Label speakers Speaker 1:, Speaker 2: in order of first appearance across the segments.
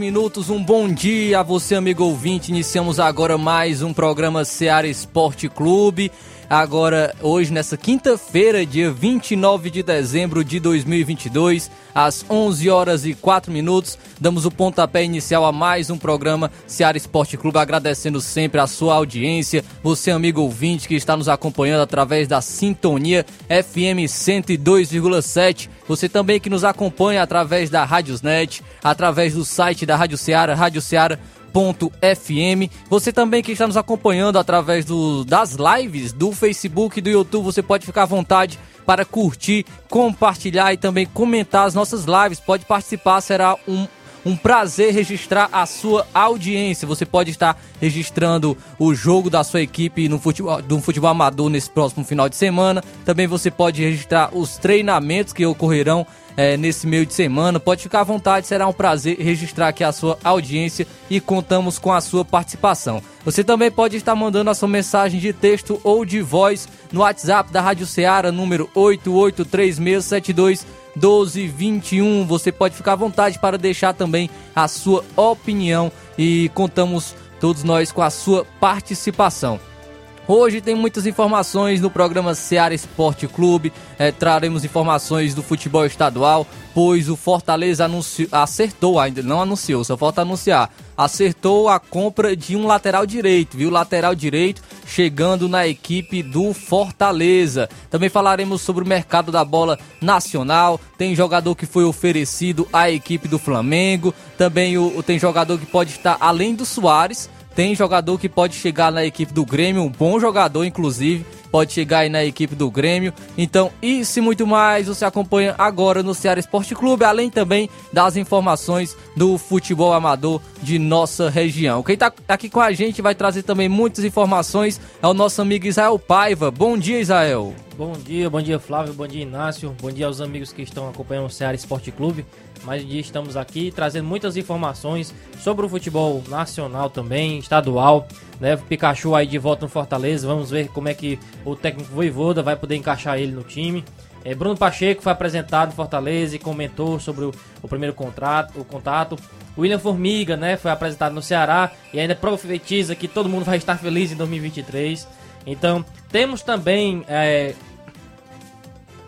Speaker 1: Minutos. Um bom dia a você, amigo ouvinte. Iniciamos agora mais um programa Seara Esporte Clube. Agora, hoje, nessa quinta-feira, dia 29 de dezembro de 2022, às 11 horas e 4 minutos, damos o pontapé inicial a mais um programa Seara Esporte Clube, agradecendo sempre a sua audiência, você, amigo ouvinte, que está nos acompanhando através da sintonia FM 102,7. Você também que nos acompanha através da Rádiosnet, através do site da Rádio Ceará, Rádio Ceará FM. Você também que está nos acompanhando através do, das lives do Facebook e do YouTube, você pode ficar à vontade para curtir, compartilhar e também comentar as nossas lives. Pode participar, será um um prazer registrar a sua audiência. Você pode estar registrando o jogo da sua equipe no futebol, do futebol amador nesse próximo final de semana. Também você pode registrar os treinamentos que ocorrerão é, nesse meio de semana. Pode ficar à vontade, será um prazer registrar aqui a sua audiência e contamos com a sua participação. Você também pode estar mandando a sua mensagem de texto ou de voz no WhatsApp da Rádio Ceará, número 883672 1221. Você pode ficar à vontade para deixar também a sua opinião e contamos todos nós com a sua participação. Hoje tem muitas informações no programa Seara Esporte Clube. É, traremos informações do futebol estadual, pois o Fortaleza anuncio, acertou, ainda não anunciou, só falta anunciar. Acertou a compra de um lateral direito, viu? Lateral direito chegando na equipe do Fortaleza. Também falaremos sobre o mercado da bola nacional. Tem jogador que foi oferecido à equipe do Flamengo. Também o, tem jogador que pode estar além do Soares tem jogador que pode chegar na equipe do Grêmio, um bom jogador, inclusive, pode chegar aí na equipe do Grêmio. Então, isso e muito mais você acompanha agora no Ceará Esporte Clube, além também das informações do futebol amador de nossa região. Quem está aqui com a gente vai trazer também muitas informações é o nosso amigo Israel Paiva. Bom dia, Israel.
Speaker 2: Bom dia, bom dia, Flávio, bom dia, Inácio. Bom dia aos amigos que estão acompanhando o Ceará Esporte Clube. Dia estamos aqui trazendo muitas informações sobre o futebol nacional também, estadual. Né? Pikachu aí de volta no Fortaleza. Vamos ver como é que o técnico Voivoda vai poder encaixar ele no time. É, Bruno Pacheco foi apresentado em Fortaleza e comentou sobre o, o primeiro contrato, o contato. William Formiga, né, foi apresentado no Ceará e ainda profetiza que todo mundo vai estar feliz em 2023. Então, temos também é,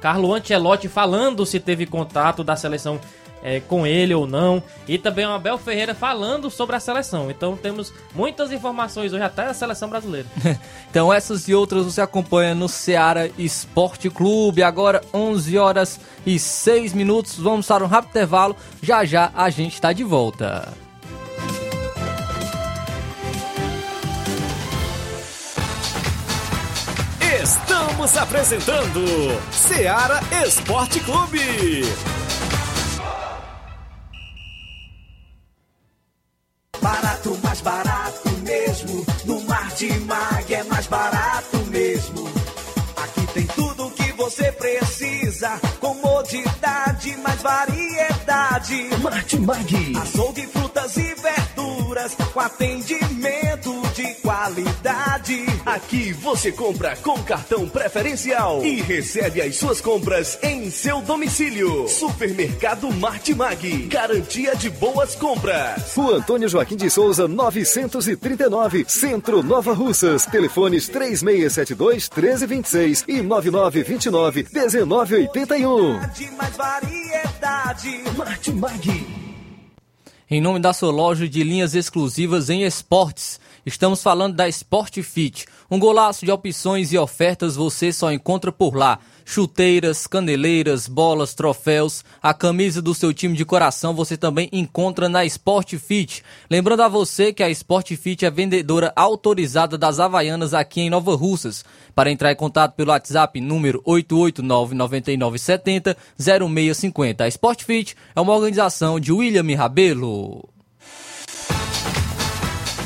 Speaker 2: Carlo Ancelotti falando se teve contato da seleção é, com ele ou não. E também o Abel Ferreira falando sobre a seleção. Então temos muitas informações hoje até da seleção brasileira.
Speaker 1: então essas e outras você acompanha no Ceará Esporte Clube. Agora 11 horas e 6 minutos. Vamos para um rápido intervalo. Já já a gente está de volta.
Speaker 3: Estamos apresentando Ceará Esporte Clube.
Speaker 4: Barato, mais barato mesmo. No Mar de Mag é mais barato mesmo. Aqui tem tudo o que você precisa. Comodidade, mais variedade.
Speaker 5: Martimag.
Speaker 4: Açougue, frutas e verduras. Com atendimento de qualidade.
Speaker 5: Aqui você compra com cartão preferencial e recebe as suas compras em seu domicílio. Supermercado Martimag. Garantia de boas compras.
Speaker 6: Rua Antônio Joaquim de Souza, 939. Centro Nova Russas. Telefones 3672 1326 e 9929 1981.
Speaker 4: Mais variedade.
Speaker 5: Martimag.
Speaker 1: em nome da sua loja de linhas exclusivas em esportes. Estamos falando da Sport Fit. Um golaço de opções e ofertas você só encontra por lá chuteiras, caneleiras, bolas, troféus, a camisa do seu time de coração você também encontra na Sport Fit. Lembrando a você que a Sport Fit é vendedora autorizada das Havaianas aqui em Nova Russas. Para entrar em contato pelo WhatsApp número 889-9970-0650. A Sport Fit é uma organização de William Rabelo.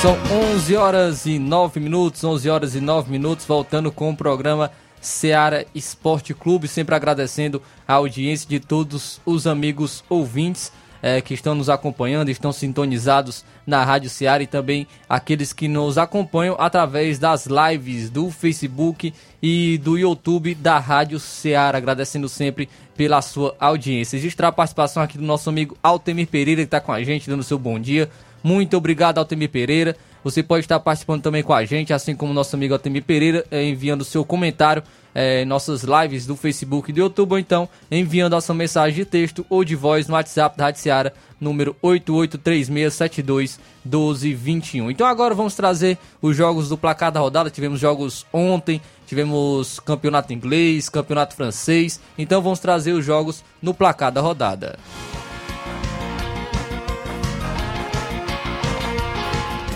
Speaker 1: São 11 horas e 9 minutos, 11 horas e 9 minutos, voltando com o programa Seara Esporte Clube, sempre agradecendo a audiência de todos os amigos ouvintes é, que estão nos acompanhando, estão sintonizados na Rádio Seara e também aqueles que nos acompanham através das lives do Facebook e do YouTube da Rádio Seara, agradecendo sempre pela sua audiência. Registrar a participação aqui do nosso amigo Altemir Pereira, que está com a gente, dando seu bom dia. Muito obrigado, Altemir Pereira. Você pode estar participando também com a gente, assim como nosso amigo Altemir Pereira, eh, enviando seu comentário eh, em nossas lives do Facebook e do YouTube, ou então enviando a sua mensagem de texto ou de voz no WhatsApp da Rádio Seara, número 8836721221. Então agora vamos trazer os jogos do placar da rodada. Tivemos jogos ontem, tivemos campeonato inglês, campeonato francês. Então vamos trazer os jogos no placar da rodada.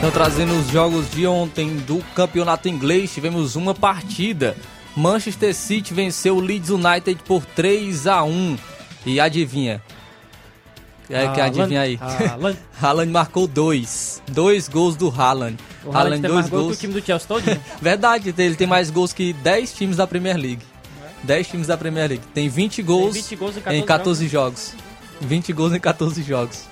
Speaker 1: Então, trazendo os jogos de ontem do campeonato inglês, tivemos uma partida. Manchester City venceu o Leeds United por 3 a 1 E adivinha? É, que adivinha aí?
Speaker 2: Haaland.
Speaker 1: Haaland marcou dois. Dois gols do Haaland.
Speaker 2: O Haaland tem
Speaker 1: dois
Speaker 2: mais gol que
Speaker 1: gols.
Speaker 2: o time do Chelsea todinho.
Speaker 1: Verdade, ele tem mais gols que 10 times da Premier League. 10 times da Premier League. Tem 20 gols,
Speaker 2: 20 gols em
Speaker 1: em
Speaker 2: 14
Speaker 1: 14 jogos. 20 gols em 14 jogos.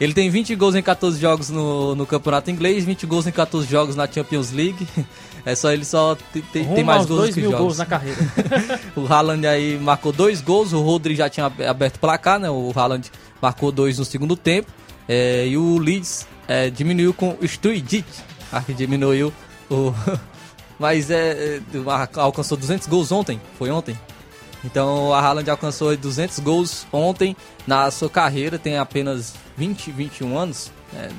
Speaker 1: Ele tem 20 gols em 14 jogos no, no campeonato inglês, 20 gols em 14 jogos na Champions League. É só ele só tem, mais gols
Speaker 2: dois
Speaker 1: que
Speaker 2: mil
Speaker 1: jogos.
Speaker 2: gols na carreira.
Speaker 1: O Haaland aí marcou dois gols, o Rodri já tinha ab- aberto o placar, né? O Haaland marcou dois no segundo tempo. É, e o Leeds é, diminuiu com o Stuidit. Ah, que diminuiu o... Mas é, é, alcançou 200 gols ontem, foi ontem. Então a Haaland alcançou 200 gols ontem na sua carreira, tem apenas 20, 21 anos. É,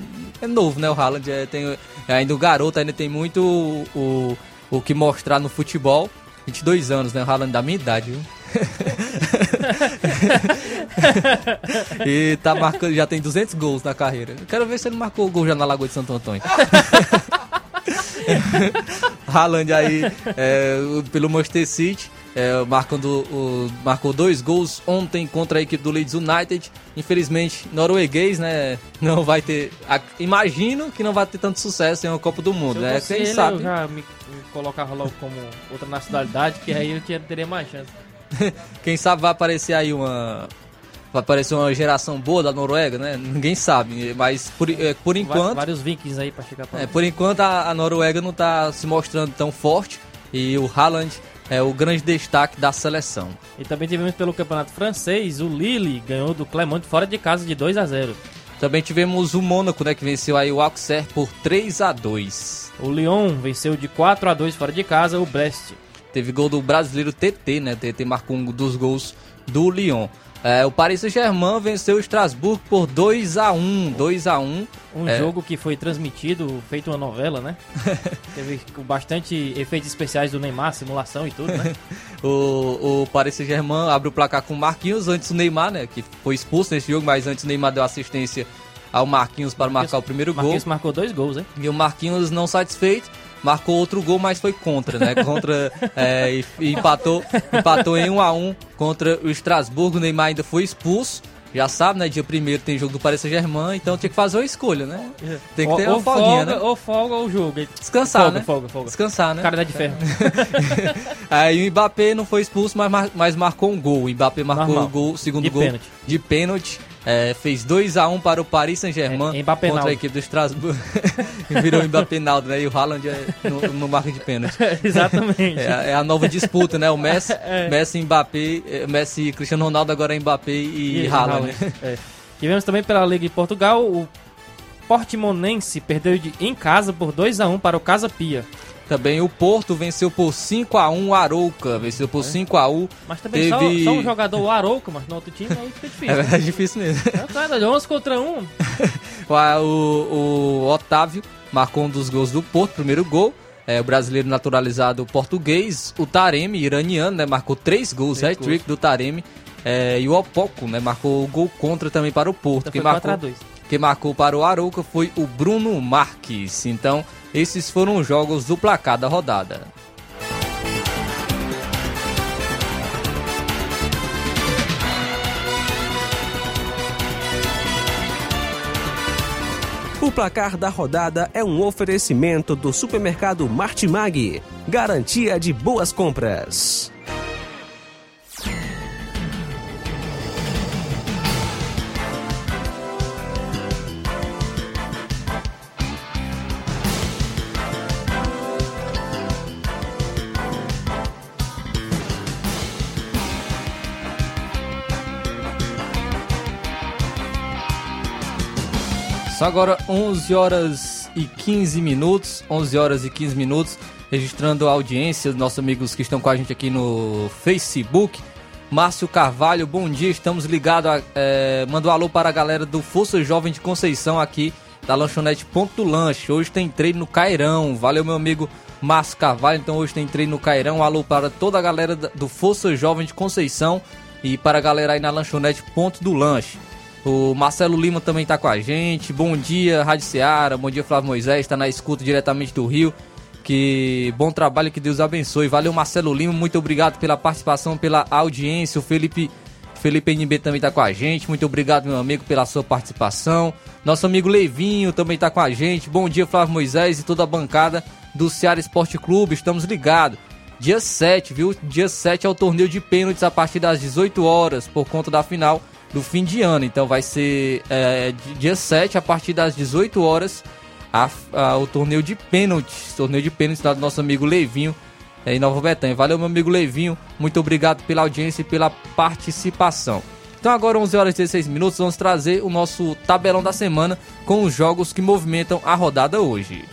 Speaker 1: é novo, né? O Haaland é, tem, é ainda o garoto, ainda tem muito o, o, o que mostrar no futebol. 22 anos, né? O Haaland da minha idade, viu? e tá marcando, já tem 200 gols na carreira. Eu quero ver se ele marcou o gol já na Lagoa de Santo Antônio. Haaland aí é, pelo Manchester City, é, marcando, o- marcou dois gols ontem contra a equipe do Leeds United. Infelizmente, norueguês, né? Não vai ter. imagino que não vai ter tanto sucesso em uma Copa do Mundo, né? Quem
Speaker 2: ele,
Speaker 1: sabe?
Speaker 2: eu já me, me colocava logo como outra nacionalidade, que aí eu tinha- teria mais chance.
Speaker 1: Quem sabe vai aparecer aí uma. Vai aparecer uma geração boa da Noruega, né? Ninguém sabe, mas por, é, por enquanto.
Speaker 2: Vários vikings aí pra chegar pra
Speaker 1: É, por enquanto a, a Noruega não está se mostrando tão forte e o Haaland é o grande destaque da seleção.
Speaker 2: E também tivemos pelo campeonato francês, o Lille ganhou do Clermont fora de casa de 2 a 0
Speaker 1: Também tivemos o Mônaco, né, que venceu aí o Auxerre por 3 a 2.
Speaker 2: O Lyon venceu de 4 a 2 fora de casa o Brest.
Speaker 1: Teve gol do brasileiro TT, né? TT marcou um dos gols do Lyon. É, o Paris Saint-Germain venceu o Strasbourg por 2 a 1 2 a 1
Speaker 2: Um
Speaker 1: É.
Speaker 2: jogo que foi transmitido, feito uma novela, né? Teve bastante efeitos especiais do Neymar, simulação e tudo, né?
Speaker 1: O, o Paris Saint-Germain abre o placar com o Marquinhos, antes o Neymar, né? Que foi expulso nesse jogo, mas antes o Neymar deu assistência ao Marquinhos para marcar o primeiro gol.
Speaker 2: Marquinhos marcou dois gols, hein?
Speaker 1: E o Marquinhos não satisfeito, marcou outro gol, mas foi contra, né? Contra. é, e, e empatou, empatou em 1 a 1 contra o Estrasburgo. O Neymar ainda foi expulso. Já sabe, né? Dia primeiro tem jogo do Paris Saint-Germain, então tinha que fazer uma escolha, né? Tem que ter
Speaker 2: ou,
Speaker 1: uma folguinha,
Speaker 2: folga,
Speaker 1: né?
Speaker 2: ou folga ou jogo.
Speaker 1: Descansar,
Speaker 2: folga,
Speaker 1: né?
Speaker 2: folga, folga.
Speaker 1: Descansar, né?
Speaker 2: Cara de ferro.
Speaker 1: Aí o Mbappé não foi expulso, mas, mas marcou um gol. O Mbappé marcou
Speaker 2: Normal.
Speaker 1: o gol, o segundo
Speaker 2: De
Speaker 1: gol
Speaker 2: pênalti.
Speaker 1: de pênalti. É, fez 2x1 para o Paris Saint-Germain
Speaker 2: É,
Speaker 1: contra a equipe do Strasbourg. Virou o Mbappé Naldo, né? E o Haaland é no, no marca de pênalti.
Speaker 2: Exatamente.
Speaker 1: É, a- é a nova disputa, né? O Messi,
Speaker 2: É.
Speaker 1: Messi Mbappé, eh, Messi e Cristiano Ronaldo agora é Mbappé e, Haaland. né?
Speaker 2: É. Tivemos também pela Liga de Portugal, o Portimonense perdeu de- em casa por 2 a 1 para o Casa Pia.
Speaker 1: Também o Porto venceu por 5x1 o Arouca, venceu por 5x1.
Speaker 2: Mas também só-
Speaker 1: Teve-
Speaker 2: só, um jogador, o Arouca, mas no outro time aí fica
Speaker 1: É
Speaker 2: difícil.
Speaker 1: verdade, difícil mesmo.
Speaker 2: É, cara, de 11 contra 1.
Speaker 1: O, o, Otávio marcou um dos gols do Porto, primeiro gol. É, o brasileiro naturalizado português. O Taremi, iraniano, né, marcou três gols, hat-trick do Taremi. É, e o Opoco, né, marcou o gol contra também para o Porto.
Speaker 2: Então
Speaker 1: Quem marcou,
Speaker 2: 4 a 2.
Speaker 1: quem marcou para o Arouca foi o Bruno Marques. Então, esses foram os jogos do placar da rodada.
Speaker 7: O placar da rodada é um oferecimento do supermercado Martimag. Garantia de boas compras.
Speaker 1: Só agora 11 horas e 15 minutos, 11 horas e 15 minutos, registrando a audiência dos nossos amigos que estão com a gente aqui no Facebook. Márcio Carvalho, bom dia, estamos ligados, é, manda um alô para a galera do Força Jovem de Conceição aqui, da lanchonete Ponto Lanche. Hoje tem treino no Cairão, valeu meu amigo Márcio Carvalho, então hoje tem treino no Cairão. Alô para toda a galera do Força Jovem de Conceição e para a galera aí na lanchonete Ponto do Lanche. O Marcelo Lima também tá com a gente. Bom dia, Rádio Seara. Bom dia, Flávio Moisés. Está na escuta diretamente do Rio. Que bom trabalho, que Deus abençoe. Valeu, Marcelo Lima. Muito obrigado pela participação, pela audiência. O Felipe, Felipe NB também tá com a gente. Muito obrigado, meu amigo, pela sua participação. Nosso amigo Levinho também tá com a gente. Bom dia, Flávio Moisés e toda a bancada do Ceará Esporte Clube. Estamos ligados. Dia 7, viu? Dia 7 é o torneio de pênaltis a partir das 18 horas, por conta da final do fim de ano. Então vai ser é, di- dia 7, a partir das 18 horas, a- a- o torneio de pênaltis. Torneio de pênaltis lá do nosso amigo Leivinho é, em Nova Betânia. Valeu, meu amigo Leivinho. Muito obrigado pela audiência e pela participação. Então agora 11 horas e 16 minutos, vamos trazer o nosso tabelão da semana com os jogos que movimentam a rodada hoje.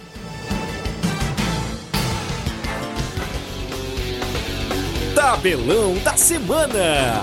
Speaker 3: Tabelão da semana.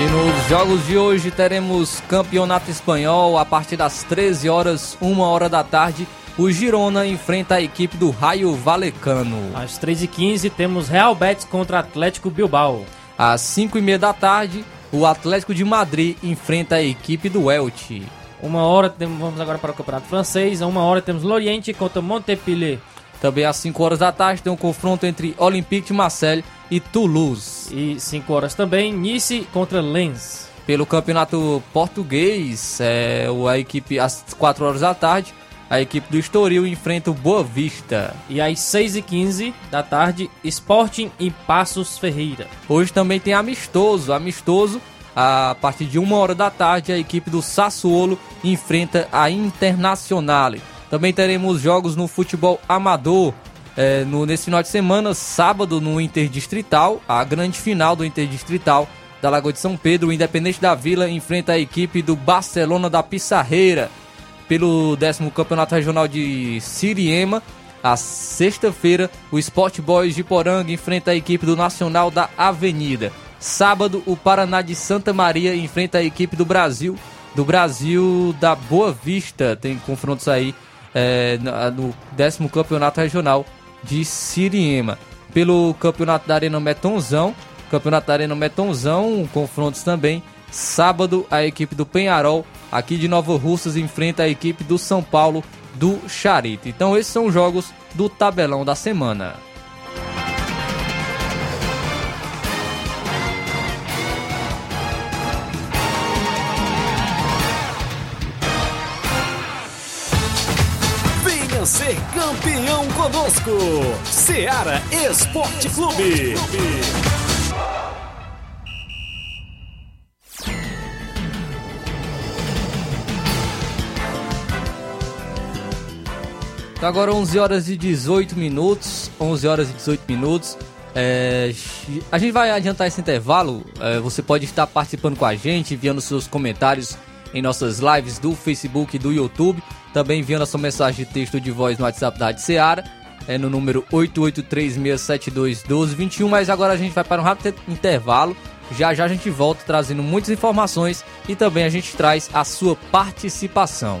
Speaker 1: E nos jogos de hoje teremos campeonato espanhol a partir das 13 horas, 1 hora da tarde. O Girona enfrenta a equipe do Raio Valecano.
Speaker 2: Às 3h15 temos Real Betis contra Atlético Bilbao.
Speaker 1: Às 5 e meia da tarde, o Atlético de Madrid enfrenta a equipe do Elche.
Speaker 2: Uma hora vamos agora para o Campeonato Francês. A uma hora temos Lorient contra Montpellier.
Speaker 1: Também às 5 horas da tarde tem um confronto entre Olympique de Marseille e Toulouse.
Speaker 2: E 5 horas também Nice contra Lens.
Speaker 1: Pelo campeonato português, é, a equipe às 4 horas da tarde, a equipe do Estoril enfrenta o Boa Vista.
Speaker 2: E às 6h15 da tarde, Sporting e Passos Ferreira.
Speaker 1: Hoje também tem amistoso, amistoso. A partir de uma hora da tarde, a equipe do Sassuolo enfrenta a Internazionale. Também teremos jogos no futebol amador. É, no, nesse final de semana, sábado, no Interdistrital, a grande final do Interdistrital da Lagoa de São Pedro, o Independente da Vila enfrenta a equipe do Barcelona da Pissarreira. pelo décimo campeonato regional de Siriema. A sexta-feira, o Sport Boys de Poranga enfrenta a equipe do Nacional da Avenida. Sábado, o Paraná de Santa Maria enfrenta a equipe do Brasil, do Brasil da Boa Vista. Tem confrontos aí é, no décimo campeonato regional de Siriema. Pelo campeonato da Arena Metonzão, campeonato da Arena Metonzão, confrontos também. Sábado, a equipe do Penharol, aqui de Nova Russas, enfrenta a equipe do São Paulo do Charito. Então, esses são os jogos do tabelão da semana.
Speaker 3: Ser campeão conosco. Seara Esporte Clube.
Speaker 1: Então agora 11 horas e 18 minutos, 11 horas e 18 minutos. É, a gente vai adiantar esse intervalo. É, você pode estar participando com a gente, enviando seus comentários em nossas lives do Facebook e do YouTube. Também enviando a sua mensagem de texto de voz no WhatsApp da Rádio Seara, é no número 8836721221. Mas agora a gente vai para um rápido intervalo. Já já a gente volta trazendo muitas informações e também a gente traz a sua participação.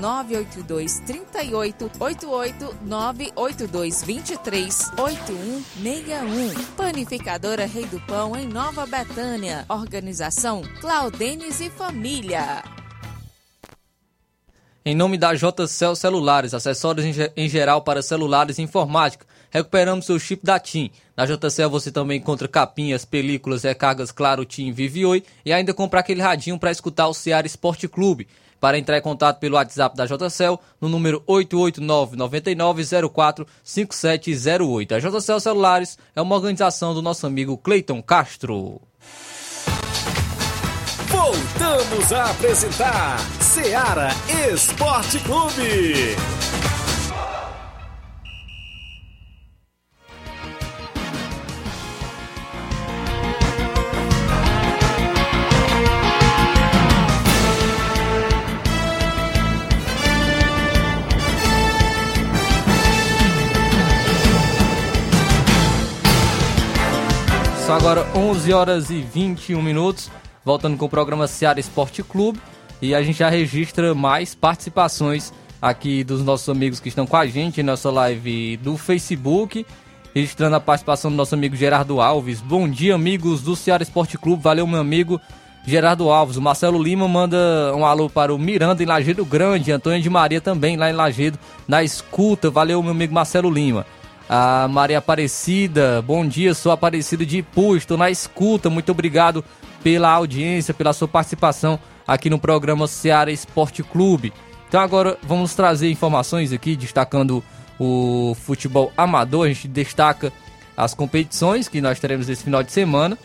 Speaker 8: 982 38 88 982 23 8161. Panificadora Rei do Pão, em Nova Betânia. Organização Claudenes e Família.
Speaker 1: Em nome da JCL Celulares, acessórios em, ge- em geral para celulares e informática, recuperamos seu chip da TIM. Na JCL você também encontra capinhas, películas, recargas Claro, TIM, Vive Oi e ainda comprar aquele radinho para escutar o Ceará Esporte Clube. Para entrar em contato pelo WhatsApp da JCL no número 889-9904-5708. A JCL Celulares é uma organização do nosso amigo Cleiton Castro.
Speaker 3: Voltamos a apresentar Seara Esporte Clube.
Speaker 1: Agora 11 horas e 21 minutos, voltando com o programa Seara Esporte Clube. E a gente já registra mais participações aqui dos nossos amigos que estão com a gente em nossa live do Facebook. Registrando a participação do nosso amigo Gerardo Alves. Bom dia, amigos do Ceará Esporte Clube. Valeu, meu amigo Gerardo Alves. O Marcelo Lima manda um alô para o Miranda em Lagedo Grande. Antônio de Maria também lá em Lagedo, na escuta. Valeu, meu amigo Marcelo Lima. A Maria Aparecida, bom dia, sou Aparecida de Ipu, estou na escuta. Muito obrigado pela audiência, pela sua participação aqui no programa Ceará Esporte Clube. Então agora vamos trazer informações aqui, destacando o futebol amador. A gente destaca as competições que nós teremos esse final de semana,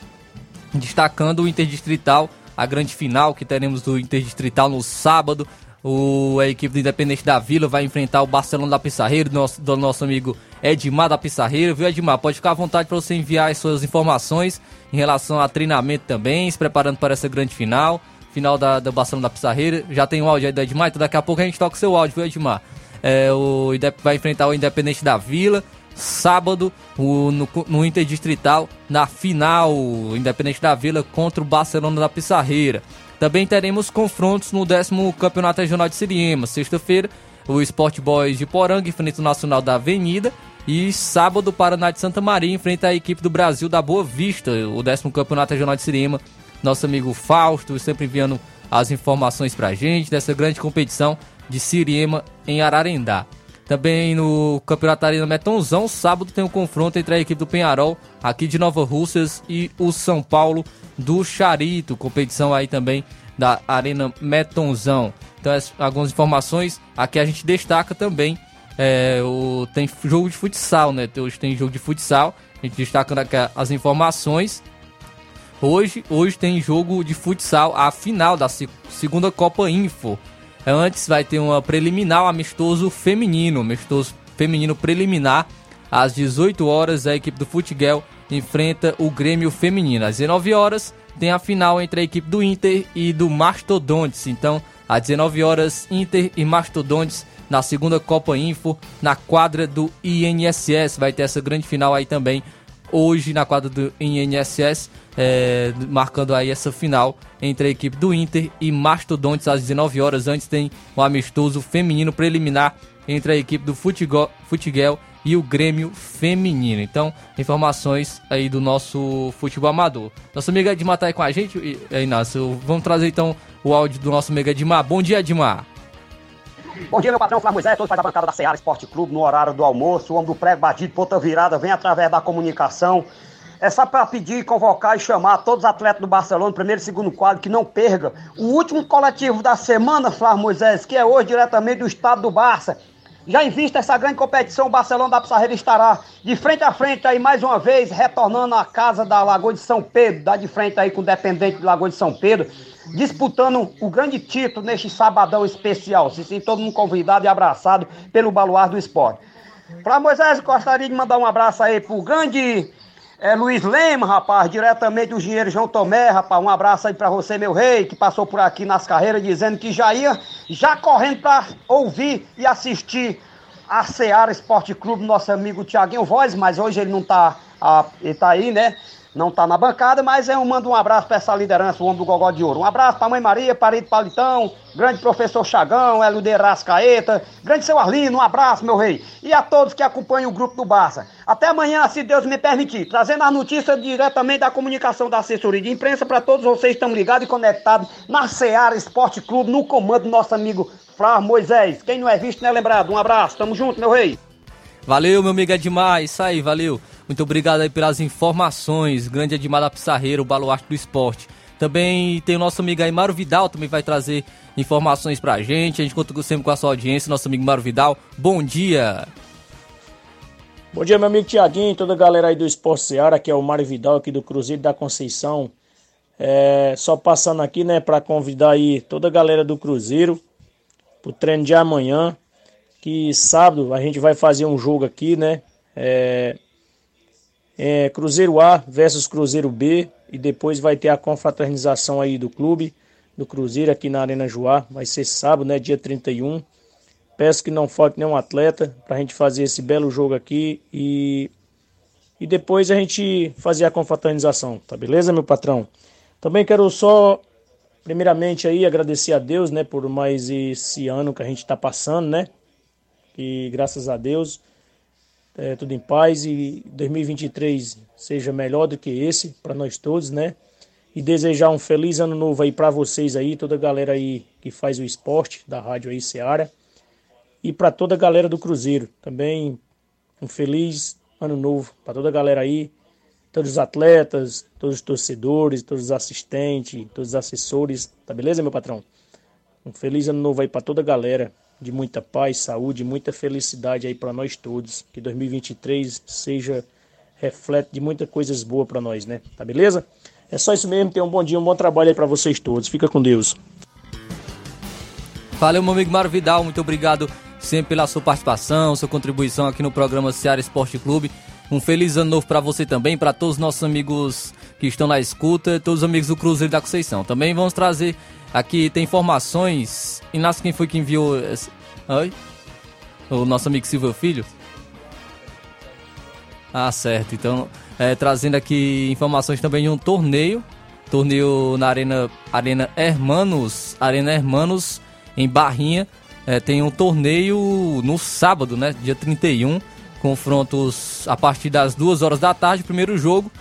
Speaker 1: destacando o Interdistrital, a grande final que teremos do Interdistrital no sábado. O, a equipe do Independente da Vila vai enfrentar o Barcelona da Pissarreira, do nosso, do nosso amigo Edmar da Pissarreira. Viu, Edmar? Pode ficar à vontade para você enviar as suas informações em relação a treinamento também, se preparando para essa grande final. Final da, do Barcelona da Pissarreira. Já tem o áudio aí do Edmar, então daqui a pouco a gente toca o seu áudio, viu, Edmar? É, o vai enfrentar o Independente da Vila. Sábado, o, no, no Interdistrital, na final, Independente da Vila contra o Barcelona da Pissarreira. Também teremos confrontos no décimo Campeonato Regional de Siriema. Sexta-feira, o Sport Boys de Poranga enfrenta o Nacional da Avenida. E sábado, o Paraná de Santa Maria enfrenta a equipe do Brasil da Boa Vista, o décimo Campeonato Regional de Siriema, nosso amigo Fausto, sempre enviando as informações pra gente dessa grande competição de Siriema em Ararendá. Também no Campeonato Arena Metonzão, sábado tem um confronto entre a equipe do Penharol, aqui de Nova Russas, e o São Paulo do Charito. Competição aí também da Arena Metonzão. Então, algumas informações. Aqui a gente destaca também. É, o, tem jogo de futsal, né? Hoje tem jogo de futsal. A gente destacando aqui as informações. Hoje, hoje tem jogo de futsal, a final da segunda Copa Info. Antes vai ter uma preliminar amistoso feminino, amistoso feminino preliminar. Às 18 horas, a equipe do Futebol enfrenta o Grêmio Feminino. Às 19 horas, tem a final entre a equipe do Inter e do Mastodontes. Então, às 19 horas, Inter e Mastodontes na segunda Copa Info, na quadra do INSS. Vai ter essa grande final aí também, hoje na quadra do INSS é, marcando aí essa final entre a equipe do Inter e Mastodontes às 19 horas. Antes tem o um amistoso feminino preliminar entre a equipe do Futebol, Futiguel e o Grêmio Feminino. Então, informações aí do nosso futebol amador. Nosso amigo Edmar tá aí com a gente, Inácio. Vamos trazer então o áudio do nosso amigo Edmar. Bom dia, Edmar.
Speaker 9: Bom dia, meu patrão Flávio Moisés, todos faz a bancada da Seara Esporte Clube no horário do almoço. O homem do prego batido, ponta virada, vem através da comunicação. É só para pedir, convocar e chamar todos os atletas do Barcelona, primeiro e segundo quadro, que não perca o último coletivo da semana, Flávio Moisés, que é hoje diretamente do estado do Barça. Já em vista essa grande competição, o Barcelona da Pissarreira estará de frente a frente aí mais uma vez, retornando à casa da Lagoa de São Pedro, dá de frente aí com o dependente de Lagoa de São Pedro, disputando o grande título neste sabadão especial. Se sim, todo mundo convidado e abraçado pelo baluar do esporte. Para Moisés, gostaria de mandar um abraço aí pro grande é Luiz Lema, rapaz, diretamente do Engenheiro João Tomé, rapaz. Um abraço aí pra você, meu rei, que passou por aqui nas carreiras dizendo que já ia, já correndo pra ouvir e assistir a Seara Esporte Clube, nosso amigo Tiaguinho Voz, mas hoje ele não tá, a, ele tá aí, né? Não está na bancada, mas eu mando um abraço para essa liderança, o homem do Gogó de Ouro. Um abraço para Mãe Maria, Parede Palitão, grande professor Chagão, Hélio de Rascaeta, grande seu Arlino, um abraço, meu rei. E a todos que acompanham o grupo do Barça. Até amanhã, se Deus me permitir, trazendo as notícias diretamente da comunicação da assessoria de imprensa para todos vocês que estão ligados e conectados na Seara Esporte Clube, no comando do nosso amigo Flávio Moisés. Quem não é visto não é lembrado. Um abraço, tamo junto, meu rei.
Speaker 1: Valeu, meu amigo, é demais. Isso aí, valeu. Muito obrigado aí pelas informações. Grande Edmar da Pissarreira, o baluarte do esporte. Também tem o nosso amigo aí, Mário Vidal, também vai trazer informações pra gente. A gente conta sempre com a sua audiência, nosso amigo Mário Vidal. Bom dia!
Speaker 10: Bom dia, meu amigo Tiaguinho, toda a galera aí do Esporte Seara, que é o Mário Vidal aqui do Cruzeiro da Conceição. É, só passando aqui, né, para convidar aí toda a galera do Cruzeiro pro treino de amanhã, que sábado a gente vai fazer um jogo aqui, né, é, é, Cruzeiro A versus Cruzeiro B e depois vai ter a confraternização aí do clube do Cruzeiro aqui na Arena Joá. Vai ser sábado, né, dia 31. Peço que não falte nenhum atleta para a gente fazer esse belo jogo aqui e, e depois a gente fazer a confraternização, tá beleza, meu patrão? Também quero só, primeiramente aí, agradecer a Deus, né, por mais esse ano que a gente está passando, né? E graças a Deus é, tudo em paz e 2023 seja melhor do que esse para nós todos, né? E desejar um feliz ano novo aí para vocês aí, toda a galera aí que faz o esporte da rádio aí Seara e para toda a galera do Cruzeiro também um feliz ano novo para toda a galera aí, todos os atletas, todos os torcedores, todos os assistentes, todos os assessores, tá beleza, meu patrão? Um feliz ano novo aí para toda a galera de muita paz, saúde, muita felicidade aí para nós todos. Que 2023 seja reflete de muitas coisas boas para nós, né? Tá beleza? É só isso mesmo. Tenham um bom dia, um bom trabalho aí para vocês todos. Fica com Deus.
Speaker 1: Valeu, meu amigo Mário Vidal. Muito obrigado sempre pela sua participação, sua contribuição aqui no programa Ceará Esporte Clube. Um feliz ano novo para você também, para todos os nossos amigos que estão na escuta, todos os amigos do Cruzeiro da Conceição. Também vamos trazer Aqui tem informações. Inácio, quem foi que enviou. Oi? O nosso amigo Silvio Filho? Ah, certo. Então, é, trazendo aqui informações também de um torneio. Torneio na Arena, Arena Hermanos. Arena Hermanos, em Barrinha. É, tem um torneio no sábado, né? Dia 31. Confrontos a partir das 2 horas da tarde. Primeiro jogo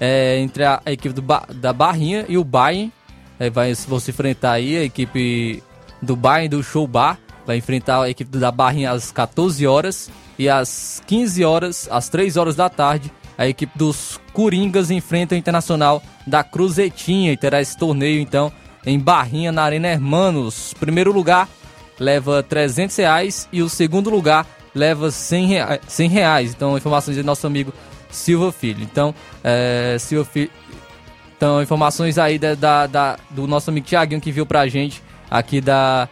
Speaker 1: é, entre a, a equipe do da Barrinha e o Bayern. É, vai, vão se enfrentar aí a equipe do Bayern do Show Bar. Vai enfrentar a equipe da Barrinha às 14 horas. E às 15 horas, às 3 horas da tarde, a equipe dos Coringas enfrenta o Internacional da Cruzetinha. E terá esse torneio então em Barrinha, na Arena Hermanos. Primeiro lugar leva 300 reais e o segundo lugar leva 100 reais. 100 reais. Então, informações do nosso amigo Silva Filho. Então, é, Silva Filho. Então, informações aí da, da, da, do nosso amigo Tiaguinho que viu pra gente aqui da,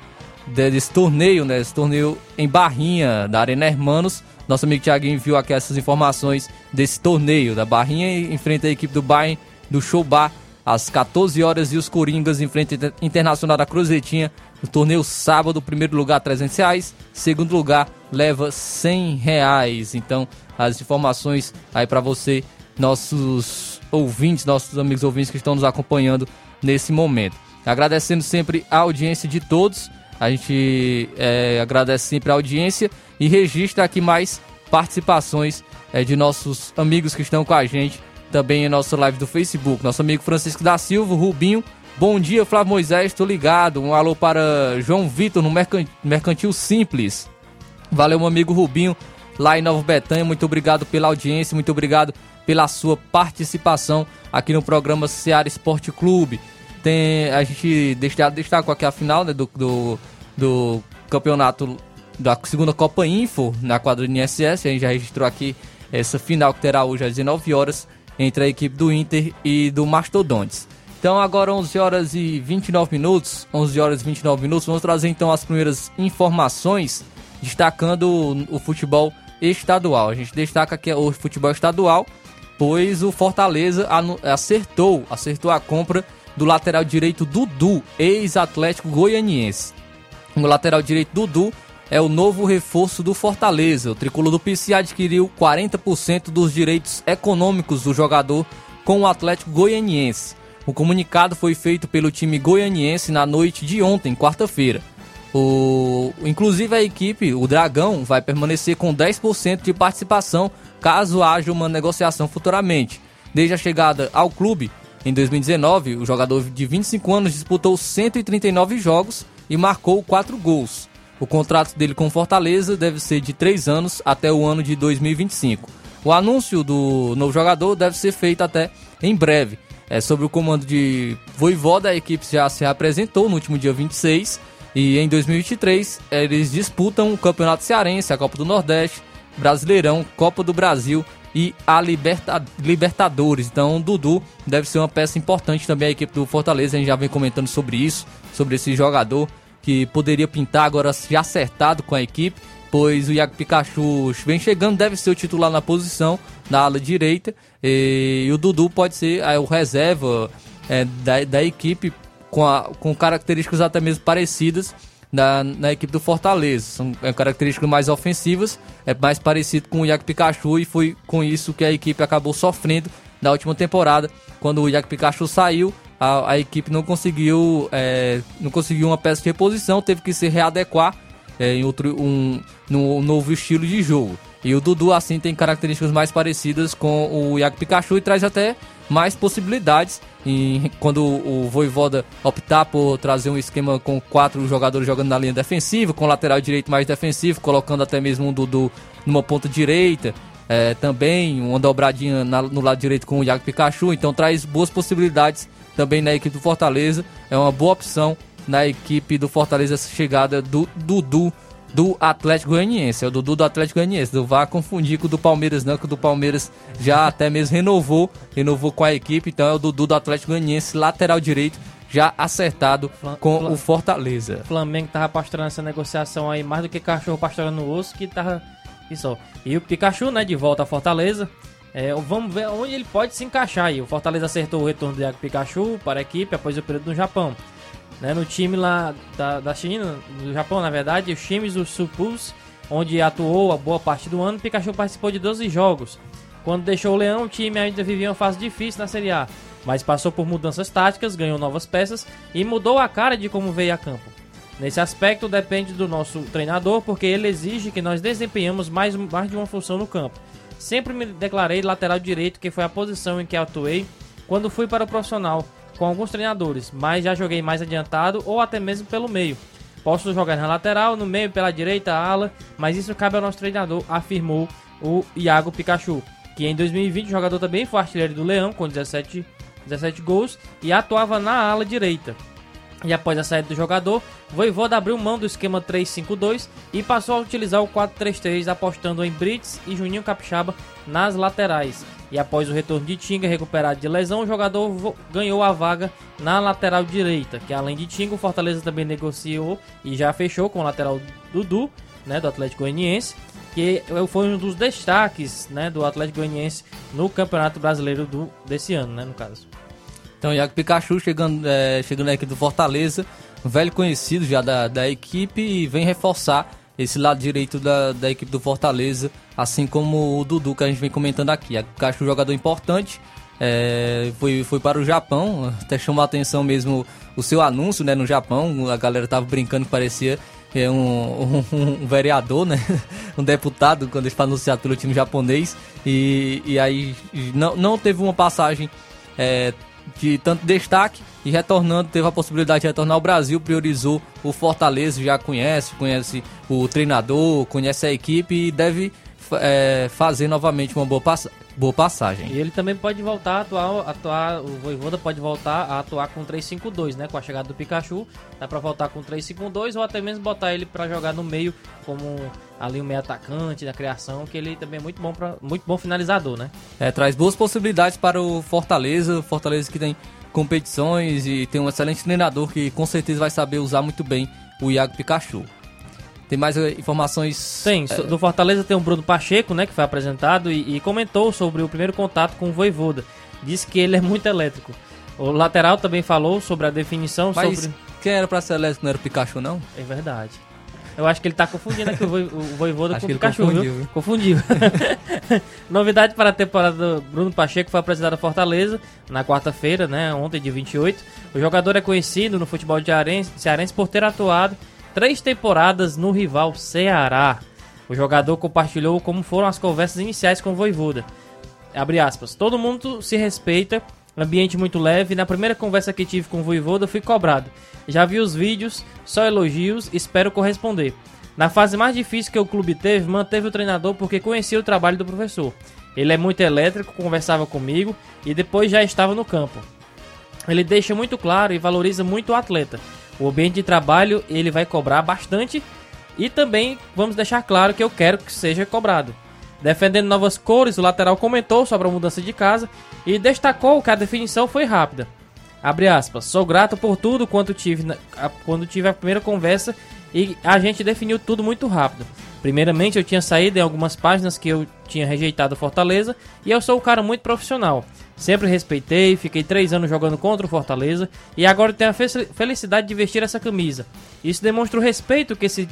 Speaker 1: desse torneio, né? Esse torneio em Barrinha, da Arena Hermanos. Nosso amigo Tiaguinho viu aqui essas informações desse torneio da Barrinha e enfrenta a equipe do Bayern do Show Bar às 14 horas e os Coringas enfrentam Internacional da Cruzetinha no torneio sábado, primeiro lugar 300 reais, segundo lugar leva 100 reais. Então, as informações aí para você, nossos ouvintes, nossos amigos ouvintes que estão nos acompanhando nesse momento. Agradecendo sempre a audiência de todos. A gente é, agradece sempre a audiência e registra aqui mais participações é, de nossos amigos que estão com a gente também em nossa live do Facebook. Nosso amigo Francisco da Silva, Rubinho. Bom dia, Flávio Moisés, estou ligado. Um alô para João Vitor no Mercantil Simples. Valeu, meu amigo Rubinho, lá em Nova Betânia. Muito obrigado pela audiência, muito obrigado pela sua participação aqui no programa Seara Esporte Clube. Tem, a gente destacou aqui a final né, do, do, do, campeonato da segunda Copa Info na quadra do INSS. A gente já registrou aqui essa final que terá hoje às 19 horas entre a equipe do Inter e do Mastodontes. Então agora 11 horas e 29 minutos, 11 horas e 29 minutos, vamos trazer então as primeiras informações destacando o, o futebol estadual. A gente destaca aqui o futebol estadual, pois o Fortaleza acertou, acertou a compra do lateral direito Dudu, ex-atlético goianiense. O lateral direito Dudu é o novo reforço do Fortaleza. O tricolor do PC adquiriu 40% dos direitos econômicos do jogador com o Atlético Goianiense. O comunicado foi feito pelo time goianiense na noite de ontem, quarta-feira. O... Inclusive a equipe, o Dragão, vai permanecer com 10% de participação caso haja uma negociação futuramente. Desde a chegada ao clube, em 2019, o jogador de 25 anos disputou 139 jogos e marcou 4 gols. O contrato dele com Fortaleza deve ser de 3 anos até o ano de 2025. O anúncio do novo jogador deve ser feito até em breve. É, sobre o comando de Voivoda, a equipe já se apresentou no último dia 26 e em 2023 eles disputam o Campeonato Cearense, a Copa do Nordeste, Brasileirão, Copa do Brasil e a Liberta Libertadores. Então, o Dudu deve ser uma peça importante também a equipe do Fortaleza. A gente já vem comentando sobre isso, sobre esse jogador que poderia pintar agora já acertado com a equipe, pois o Iago Pikachu vem chegando, deve ser o titular na posição, na ala direita, e, e o Dudu pode ser é, o reserva é, da, da equipe com, a, com características até mesmo parecidas na, na equipe do Fortaleza. São é, características mais ofensivas, é mais parecido com o Iago Pikachu e foi com isso que a equipe acabou sofrendo na última temporada, quando o Iago Pikachu saiu a, a equipe não conseguiu, é, não conseguiu uma peça de reposição, teve que se readequar é, em outro, um, no novo estilo de jogo. E o Dudu, assim, tem características mais parecidas com o Iago Pikachu e traz até mais possibilidades em, quando o Voivoda optar por trazer um esquema com quatro jogadores jogando na linha defensiva, com lateral direito mais defensivo, colocando até mesmo um Dudu numa ponta direita, é, também uma dobradinha na, no lado direito com o Iago Pikachu, então traz boas possibilidades também na equipe do Fortaleza. É uma boa opção na equipe do Fortaleza essa chegada do Dudu do Atlético Goianiense. É o Dudu do Atlético Goianiense. Não vá confundir com o do Palmeiras, não, que o do Palmeiras já até mesmo renovou, renovou com a equipe. Então é o Dudu do Atlético Goianiense, lateral direito, já acertado Flam com Flam o Fortaleza.
Speaker 2: O Flamengo tava pastorando essa negociação aí mais do que cachorro pastorando o osso, que tava. Isso. E o Pikachu, né, de volta a Fortaleza. É, vamos ver onde ele pode se encaixar aí. O Fortaleza acertou o retorno do Iago Pikachu para a equipe após o período no Japão. Né, no time lá da, da China, do Japão, na verdade, os times do Supus, onde atuou a boa parte do ano, Pikachu participou de 12 jogos. Quando deixou o Leão, o time ainda vivia uma fase difícil na Série A, mas passou por mudanças táticas, ganhou novas peças e mudou a cara de como veio a campo. Nesse aspecto depende do nosso treinador, porque ele exige que nós desempenhamos mais, mais de uma função no campo. Sempre me declarei lateral direito, que foi a posição em que atuei quando fui para o profissional, com alguns treinadores, mas já joguei mais adiantado ou até mesmo pelo meio. Posso jogar na lateral, no meio, pela direita, ala, mas isso cabe ao nosso treinador, afirmou o Iago Pikachu, que em 2020 o jogador também foi artilheiro do Leão, com 17, 17 gols, e atuava na ala direita. E após a saída do jogador, Voivoda abriu mão do esquema 3-5-2 e passou a utilizar o 4-3-3, apostando em Brits e Juninho Capixaba nas laterais. E após o retorno de Tinga recuperado de lesão, o jogador ganhou a vaga na lateral direita, que além de Tinga, o Fortaleza também negociou e já fechou com o lateral Dudu, né, do Atlético Goianiense, que foi um dos destaques, né, do Atlético Goianiense no Campeonato Brasileiro do, desse ano, né, no caso.
Speaker 1: Então, Iago Pikachu chegando, é, chegando aqui do Fortaleza, velho conhecido já da, da equipe e vem reforçar esse lado direito da, da equipe do Fortaleza, assim como o Dudu que a gente vem comentando aqui. Iago Pikachu, jogador importante, é, foi, foi para o Japão, até chamou a atenção mesmo o seu anúncio né, no Japão, a galera tava brincando que parecia é um, um, um, vereador, né? um deputado, quando ele foi anunciado pelo time japonês. E, e aí não, não teve uma passagem é, de tanto destaque. E retornando, teve a possibilidade de retornar ao Brasil, priorizou o Fortaleza, já conhece, conhece o treinador, conhece a equipe e deve é, fazer novamente uma boa, pass boa passagem.
Speaker 2: E ele também pode voltar a atuar, atuar, o Voivoda pode voltar a atuar com 3-5-2, né? Com a chegada do Pikachu, dá pra voltar com 3-5-2 ou até mesmo botar ele para jogar no meio como ali um meio atacante da criação, que ele também é muito bom para muito bom finalizador, né?
Speaker 1: É, traz boas possibilidades para o Fortaleza, Fortaleza que tem competições e tem um excelente treinador que com certeza vai saber usar muito bem o Iago Pikachu. Tem mais eh, informações?
Speaker 2: Tem, é... do Fortaleza tem o Bruno Pacheco, né, que foi apresentado e, e comentou sobre o primeiro contato com o Voivoda. Disse que ele é muito elétrico. O lateral também falou sobre a definição
Speaker 1: Mas
Speaker 2: sobre...
Speaker 1: quem era pra ser elétrico não era o Pikachu, não?
Speaker 2: É verdade. Eu acho que ele tá confundindo aqui o, Vo, o Voivoda
Speaker 1: acho
Speaker 2: com o Pikachu, confundiu, viu? Confundiu. Novidade para a temporada do Bruno Pacheco foi apresentada a Fortaleza na quarta-feira, né, ontem, de 28. O jogador é conhecido no futebol cearense, cearense por ter atuado três temporadas no rival Ceará. O jogador compartilhou como foram as conversas iniciais com o Voivoda. Abre aspas. Todo mundo se respeita, ambiente muito leve. Na primeira conversa que tive com o Voivoda, fui cobrado. Já vi os vídeos, só elogios, espero corresponder. Na fase mais difícil que o clube teve, manteve o treinador porque conhecia o trabalho do professor. Ele é muito elétrico, conversava comigo e depois já estava no campo. Ele deixa muito claro e valoriza muito o atleta. O ambiente de trabalho ele vai cobrar bastante e também vamos deixar claro que eu quero que seja cobrado. Defendendo novas cores, o lateral comentou sobre a mudança de casa e destacou que a definição foi rápida. Abre aspas, sou grato por tudo quando tive, na, quando tive a primeira conversa e a gente definiu tudo muito rápido. Primeiramente, eu tinha saído em algumas páginas que eu tinha rejeitado Fortaleza e eu sou um cara muito profissional. Sempre respeitei, fiquei três anos jogando contra o Fortaleza e agora tenho a felicidade de vestir essa camisa. Isso demonstra o respeito que, se,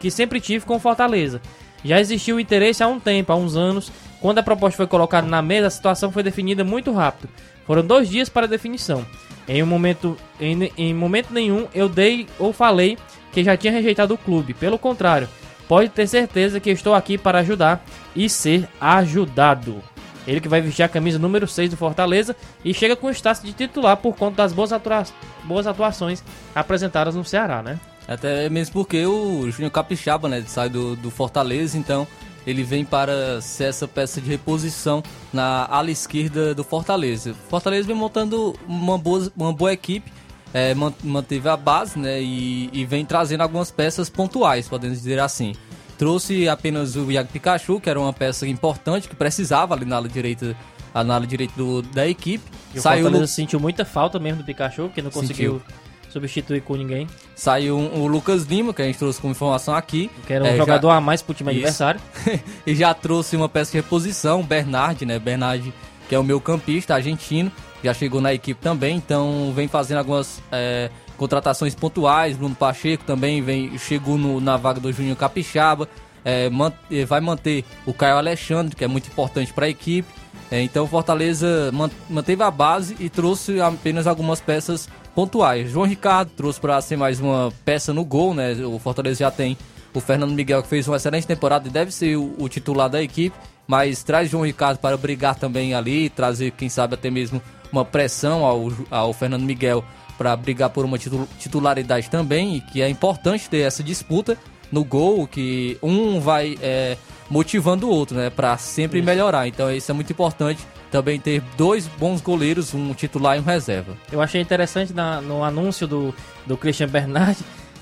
Speaker 2: que sempre tive com o Fortaleza. Já existiu interesse há um tempo, há uns anos. Quando a proposta foi colocada na mesa, a situação foi definida muito rápido. Foram dois dias para a definição. Em, um momento, em, em momento nenhum eu dei ou falei que já tinha rejeitado o clube. Pelo contrário, pode ter certeza que estou aqui para ajudar e ser ajudado. Ele que vai vestir a camisa número 6 do Fortaleza e chega com o status de titular por conta das boas, atua boas atuações apresentadas no Ceará, né?
Speaker 1: Até mesmo porque o Júnior Capixaba, né, sai do, do Fortaleza, então ele vem para ser essa peça de reposição na ala esquerda do Fortaleza. Fortaleza vem montando uma boa, uma boa equipe, é, manteve a base, né, e, e vem trazendo algumas peças pontuais, podemos dizer assim. Trouxe apenas o Iago Pikachu, que era uma peça importante, que precisava ali na ala direita, na ala direita do, da equipe.
Speaker 2: E Saiu o Fortaleza sentiu muita falta mesmo do Pikachu, porque não conseguiu sentiu. substituir com ninguém.
Speaker 1: Saiu o Lucas Lima, que a gente trouxe como informação aqui.
Speaker 2: Que era um é, jogador já... a mais pro time Isso. adversário.
Speaker 1: e já trouxe uma peça de reposição, o Bernard, né? Bernard, que é o meu campista argentino, já chegou na equipe também, então vem fazendo algumas... É contratações pontuais. Bruno Pacheco também vem, chegou no, na vaga do Júnior Capixaba. É, é, vai manter o Caio Alexandre, que é muito importante para a equipe. É, então Fortaleza manteve a base e trouxe apenas algumas peças pontuais. João Ricardo trouxe para ser mais uma peça no gol, né? O Fortaleza já tem o Fernando Miguel, que fez uma excelente temporada e deve ser o, o titular da equipe. Mas traz João Ricardo para brigar também ali, trazer, quem sabe, até mesmo uma pressão ao, ao Fernando Miguel para brigar por uma titularidade também, e que é importante ter essa disputa no gol, que um vai é, motivando o outro, né, para sempre isso. melhorar. Então isso é muito importante também ter dois bons goleiros, um titular e um reserva.
Speaker 2: Eu achei interessante na, no anúncio do, do Christian Bernard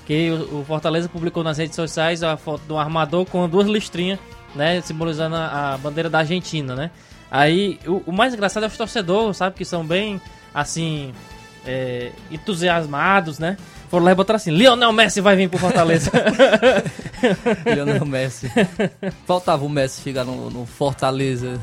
Speaker 2: que o, o, Fortaleza publicou nas redes sociais a foto do armador com duas listrinhas, né, simbolizando a, a bandeira da Argentina, né. Aí o, o, mais engraçado é os torcedores, sabe, que são bem assim é, entusiasmados, né? Foram lá e botaram assim: Lionel Messi vai vir pro Fortaleza.
Speaker 1: Lionel Messi. Faltava o Messi chegar no, no Fortaleza.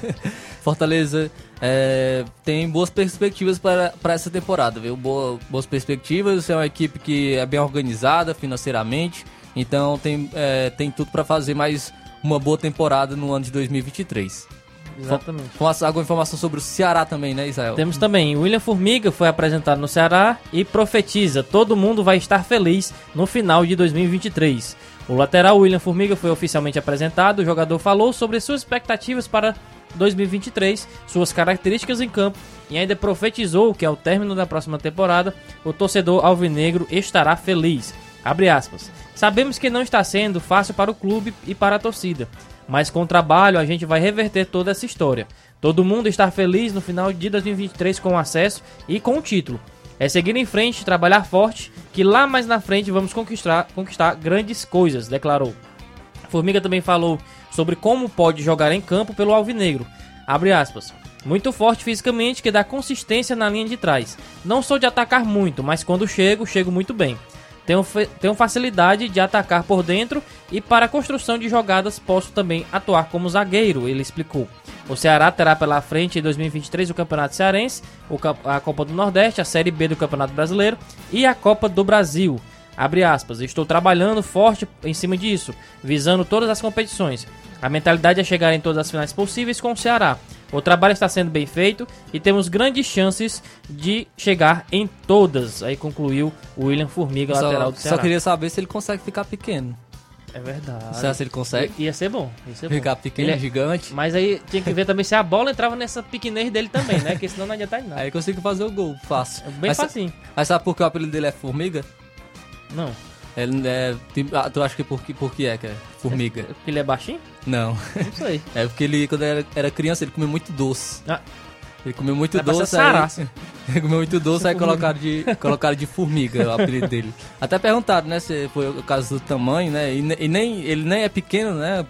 Speaker 1: Fortaleza é, tem boas perspectivas para, para essa temporada, viu? Boa, boas perspectivas. É uma equipe que é bem organizada financeiramente. Então tem, é, tem tudo para fazer mais uma boa temporada no ano de 2023.
Speaker 2: Exatamente.
Speaker 1: Com alguma informação sobre o Ceará também, né, Israel?
Speaker 2: Temos também. William Formiga foi apresentado no Ceará e profetiza: todo mundo vai estar feliz no final de 2023. O lateral William Formiga foi oficialmente apresentado. O jogador falou sobre suas expectativas para 2023, suas características em campo e ainda profetizou que ao término da próxima temporada o torcedor alvinegro estará feliz. Abre aspas. Sabemos que não está sendo fácil para o clube e para a torcida, mas com trabalho a gente vai reverter toda essa história. Todo mundo estar feliz no final de 2023 com o acesso e com o título. É seguir em frente, trabalhar forte, que lá mais na frente vamos conquistar, conquistar grandes coisas, declarou. Formiga também falou sobre como pode jogar em campo pelo Alvinegro. Abre aspas. Muito forte fisicamente que dá consistência na linha de trás. Não sou de atacar muito, mas quando chego, chego muito bem. Tenho, facilidade de atacar por dentro e para a construção de jogadas posso também atuar como zagueiro, ele explicou. O Ceará terá pela frente em 2023 o Campeonato Cearense, a Copa do Nordeste, a Série B do Campeonato Brasileiro e a Copa do Brasil. Abre aspas, estou trabalhando forte em cima disso, visando todas as competições. A mentalidade é chegar em todas as finais possíveis com o Ceará. O trabalho está sendo bem feito e temos grandes chances de chegar em todas. Aí concluiu o William Formiga,
Speaker 1: só,
Speaker 2: lateral do Ceará.
Speaker 1: Só queria saber se ele consegue ficar pequeno.
Speaker 2: É verdade.
Speaker 1: Será se ele consegue?
Speaker 2: I, ia ser bom. Ia ser
Speaker 1: Ficar bom. pequeno, é gigante.
Speaker 2: Mas aí tinha que ver também se a bola entrava nessa pequenez dele também, né? Porque senão não adianta nada.
Speaker 1: Aí consigo fazer o gol, fácil.
Speaker 2: Bem
Speaker 1: mas,
Speaker 2: facinho.
Speaker 1: Mas sabe por que o apelido dele é Formiga?
Speaker 2: Não.
Speaker 1: Ele é. Ah, tu acha que por, por que é que é formiga? É
Speaker 2: porque ele é baixinho?
Speaker 1: Não.
Speaker 2: Não sei.
Speaker 1: É porque ele, quando era, era criança, ele comeu muito doce.
Speaker 2: Ah.
Speaker 1: Ele comeu muito doce. Aí, ele comeu muito doce, aí colocaram de, colocaram de formiga o apelido dele. Até perguntaram, né, se foi o caso do tamanho, né? E, e nem, ele nem é pequeno, né?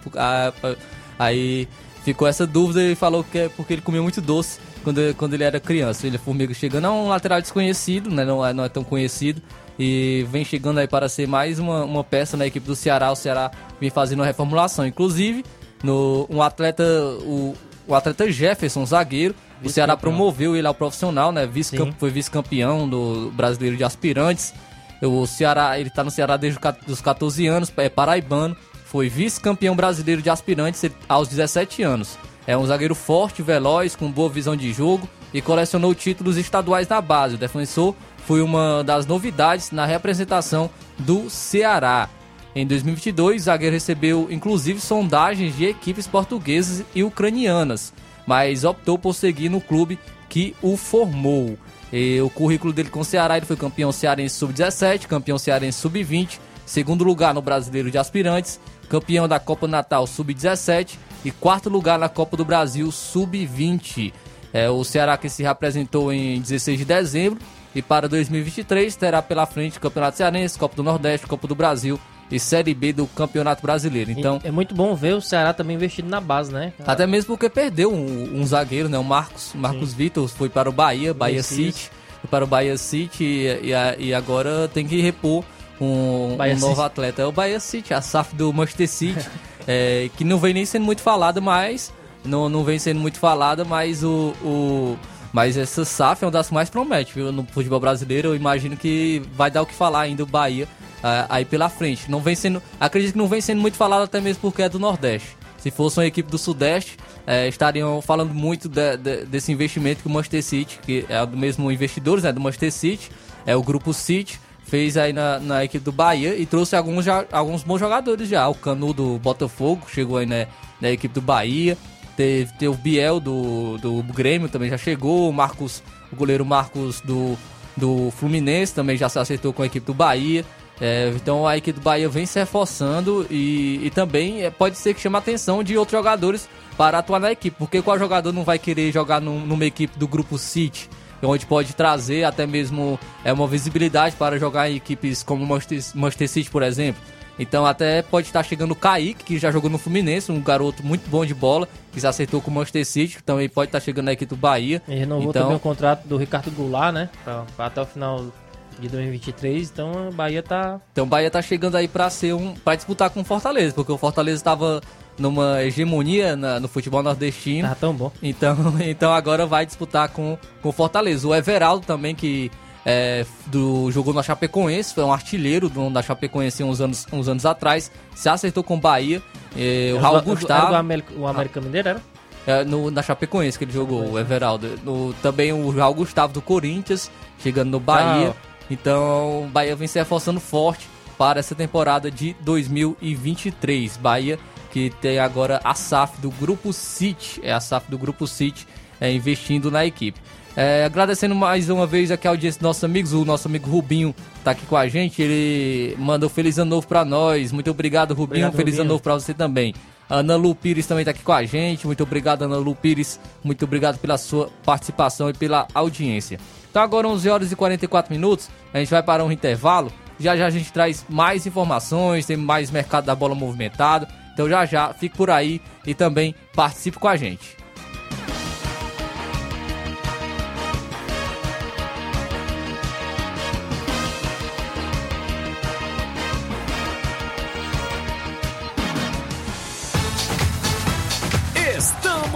Speaker 1: Aí ficou essa dúvida e falou que é porque ele comeu muito doce quando, quando ele era criança. Ele é formiga chegando, é um lateral desconhecido, né? Não é, não é tão conhecido e vem chegando aí para ser mais uma, uma peça na equipe do Ceará. O Ceará vem fazendo uma reformulação. Inclusive, no, um atleta, o, o atleta Jefferson, zagueiro, o Ceará promoveu ele ao profissional, né? Vice foi vice-campeão do brasileiro de aspirantes. O Ceará, ele tá no Ceará desde os 14 anos, é paraibano, foi vice-campeão brasileiro de aspirantes aos 17 anos. É um zagueiro forte, veloz, com boa visão de jogo e colecionou títulos estaduais na base. O defensor foi uma das novidades na representação do Ceará. Em 2022, o zagueiro recebeu inclusive sondagens de equipes portuguesas e ucranianas, mas optou por seguir no clube que o formou. E o currículo dele com o Ceará, ele foi campeão cearense sub-17, campeão cearense sub-20, segundo lugar no Brasileiro de Aspirantes, campeão da Copa Natal sub-17 e quarto lugar na Copa do Brasil sub-20. É, o Ceará que se representou em 16 de dezembro e para 2023 terá pela frente o Campeonato Cearense, Copa do Nordeste, Copa do Brasil e Série B do Campeonato Brasileiro. Então
Speaker 2: é muito bom ver o Ceará também investindo na base, né?
Speaker 1: Até mesmo porque perdeu um, um zagueiro, né? O Marcos, Marcos Vitor foi para o Bahia, Bahia City, foi para o Bahia City e, e, e agora tem que repor um, um novo atleta. É o Bahia City, a SAF do Manchester City, é, que não vem nem sendo muito falada, mas não, não vem sendo muito falada, mas o, o mas essa SAF é uma das mais promete? No futebol brasileiro, eu imagino que vai dar o que falar ainda o Bahia uh, aí pela frente. Não vem sendo. Acredito que não vem sendo muito falado até mesmo porque é do Nordeste. Se fosse uma equipe do Sudeste, eh, estariam falando muito de, de, desse investimento que o Manchester City, que é do mesmo investidores, né? Do Manchester City, é o grupo City, fez aí na, na equipe do Bahia e trouxe alguns, já, alguns bons jogadores já. O Canu do Botafogo chegou aí né, na equipe do Bahia. Teve, teve o Biel do, do Grêmio também já chegou. O Marcos, o goleiro Marcos do, do Fluminense também já se acertou com a equipe do Bahia. É, então a equipe do Bahia vem se reforçando e, e também é, pode ser que chame a atenção de outros jogadores para atuar na equipe, porque qual jogador não vai querer jogar num, numa equipe do grupo City, onde pode trazer até mesmo é, uma visibilidade para jogar em equipes como Manchester, Manchester City, por exemplo. Então até pode estar chegando o Kaique, que já jogou no Fluminense, um garoto muito bom de bola, que se acertou com o Manchester City, também pode estar chegando na equipe do Bahia.
Speaker 2: E renovou
Speaker 1: então,
Speaker 2: também o contrato do Ricardo Goulart, né? Pra, pra até o final de 2023, então a Bahia tá.
Speaker 1: Então o Bahia tá chegando aí para ser um. para disputar com o Fortaleza, porque o Fortaleza estava numa hegemonia na, no futebol nordestino.
Speaker 2: Tá tão bom.
Speaker 1: Então, então agora vai disputar com, com o Fortaleza. O Everaldo também, que é, do, jogou na Chapecoense, foi um artilheiro do, da Chapecoense uns anos, uns anos atrás, se acertou com o Bahia. É, o Raul Gustavo.
Speaker 2: Era América, o América Mineiro era?
Speaker 1: É, no, na Chapecoense que ele jogou, o Everaldo. No, também o Raul Gustavo do Corinthians, chegando no Bahia. Tchau. Então, o Bahia vem se reforçando forte para essa temporada de 2023. Bahia que tem agora a SAF do Grupo City, é a SAF do Grupo City é, investindo na equipe. É, agradecendo mais uma vez aqui a audiência dos nossos amigos, o nosso amigo Rubinho tá aqui com a gente, ele mandou feliz ano novo para nós. Muito obrigado, Rubinho. Obrigado, feliz Rubinho. ano novo para você também. Ana Lu Pires também tá aqui com a gente. Muito obrigado, Ana Lu Pires. Muito obrigado pela sua participação e pela audiência. Então agora 11 horas e 44 minutos, a gente vai para um intervalo. Já já a gente traz mais informações, tem mais mercado da bola movimentado. Então já já fique por aí e também participe com a gente.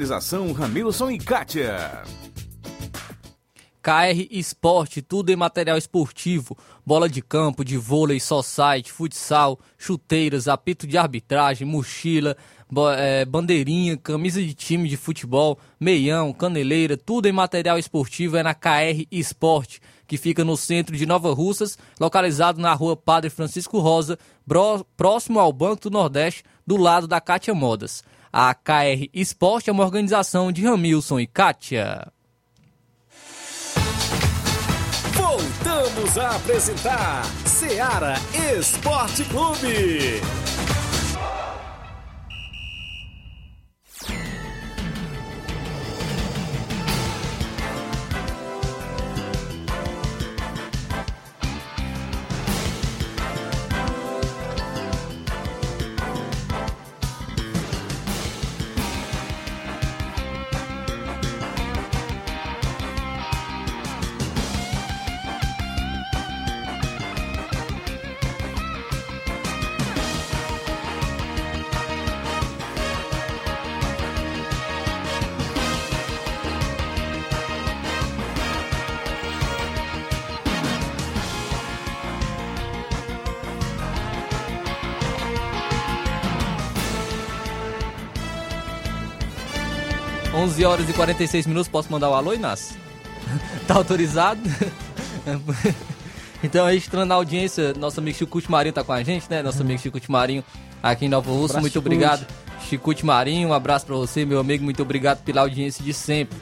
Speaker 5: Organização Ramilson e Kátia.
Speaker 1: KR Esporte, tudo em material esportivo, bola de campo, de vôlei, society, futsal, chuteiras, apito de arbitragem, mochila, é, bandeirinha, camisa de time de futebol, meião, caneleira, tudo em material esportivo é na KR Esporte, que fica no centro de Nova Russas, localizado na rua Padre Francisco Rosa, próximo ao Banco do Nordeste, do lado da Cátia Modas. A KR Esporte é uma organização de Ramilson e Kátia.
Speaker 3: Voltamos a apresentar Seara Esporte Clube.
Speaker 1: 11 horas e 46 minutos, posso mandar o alô, Inácio? tá autorizado? então, registrando na audiência, nosso amigo Chico Marinho tá com a gente, né? Nosso amigo Chico Marinho aqui em Nova Russa, muito obrigado. Chico Marinho, um abraço para você, meu amigo, muito obrigado pela audiência de sempre.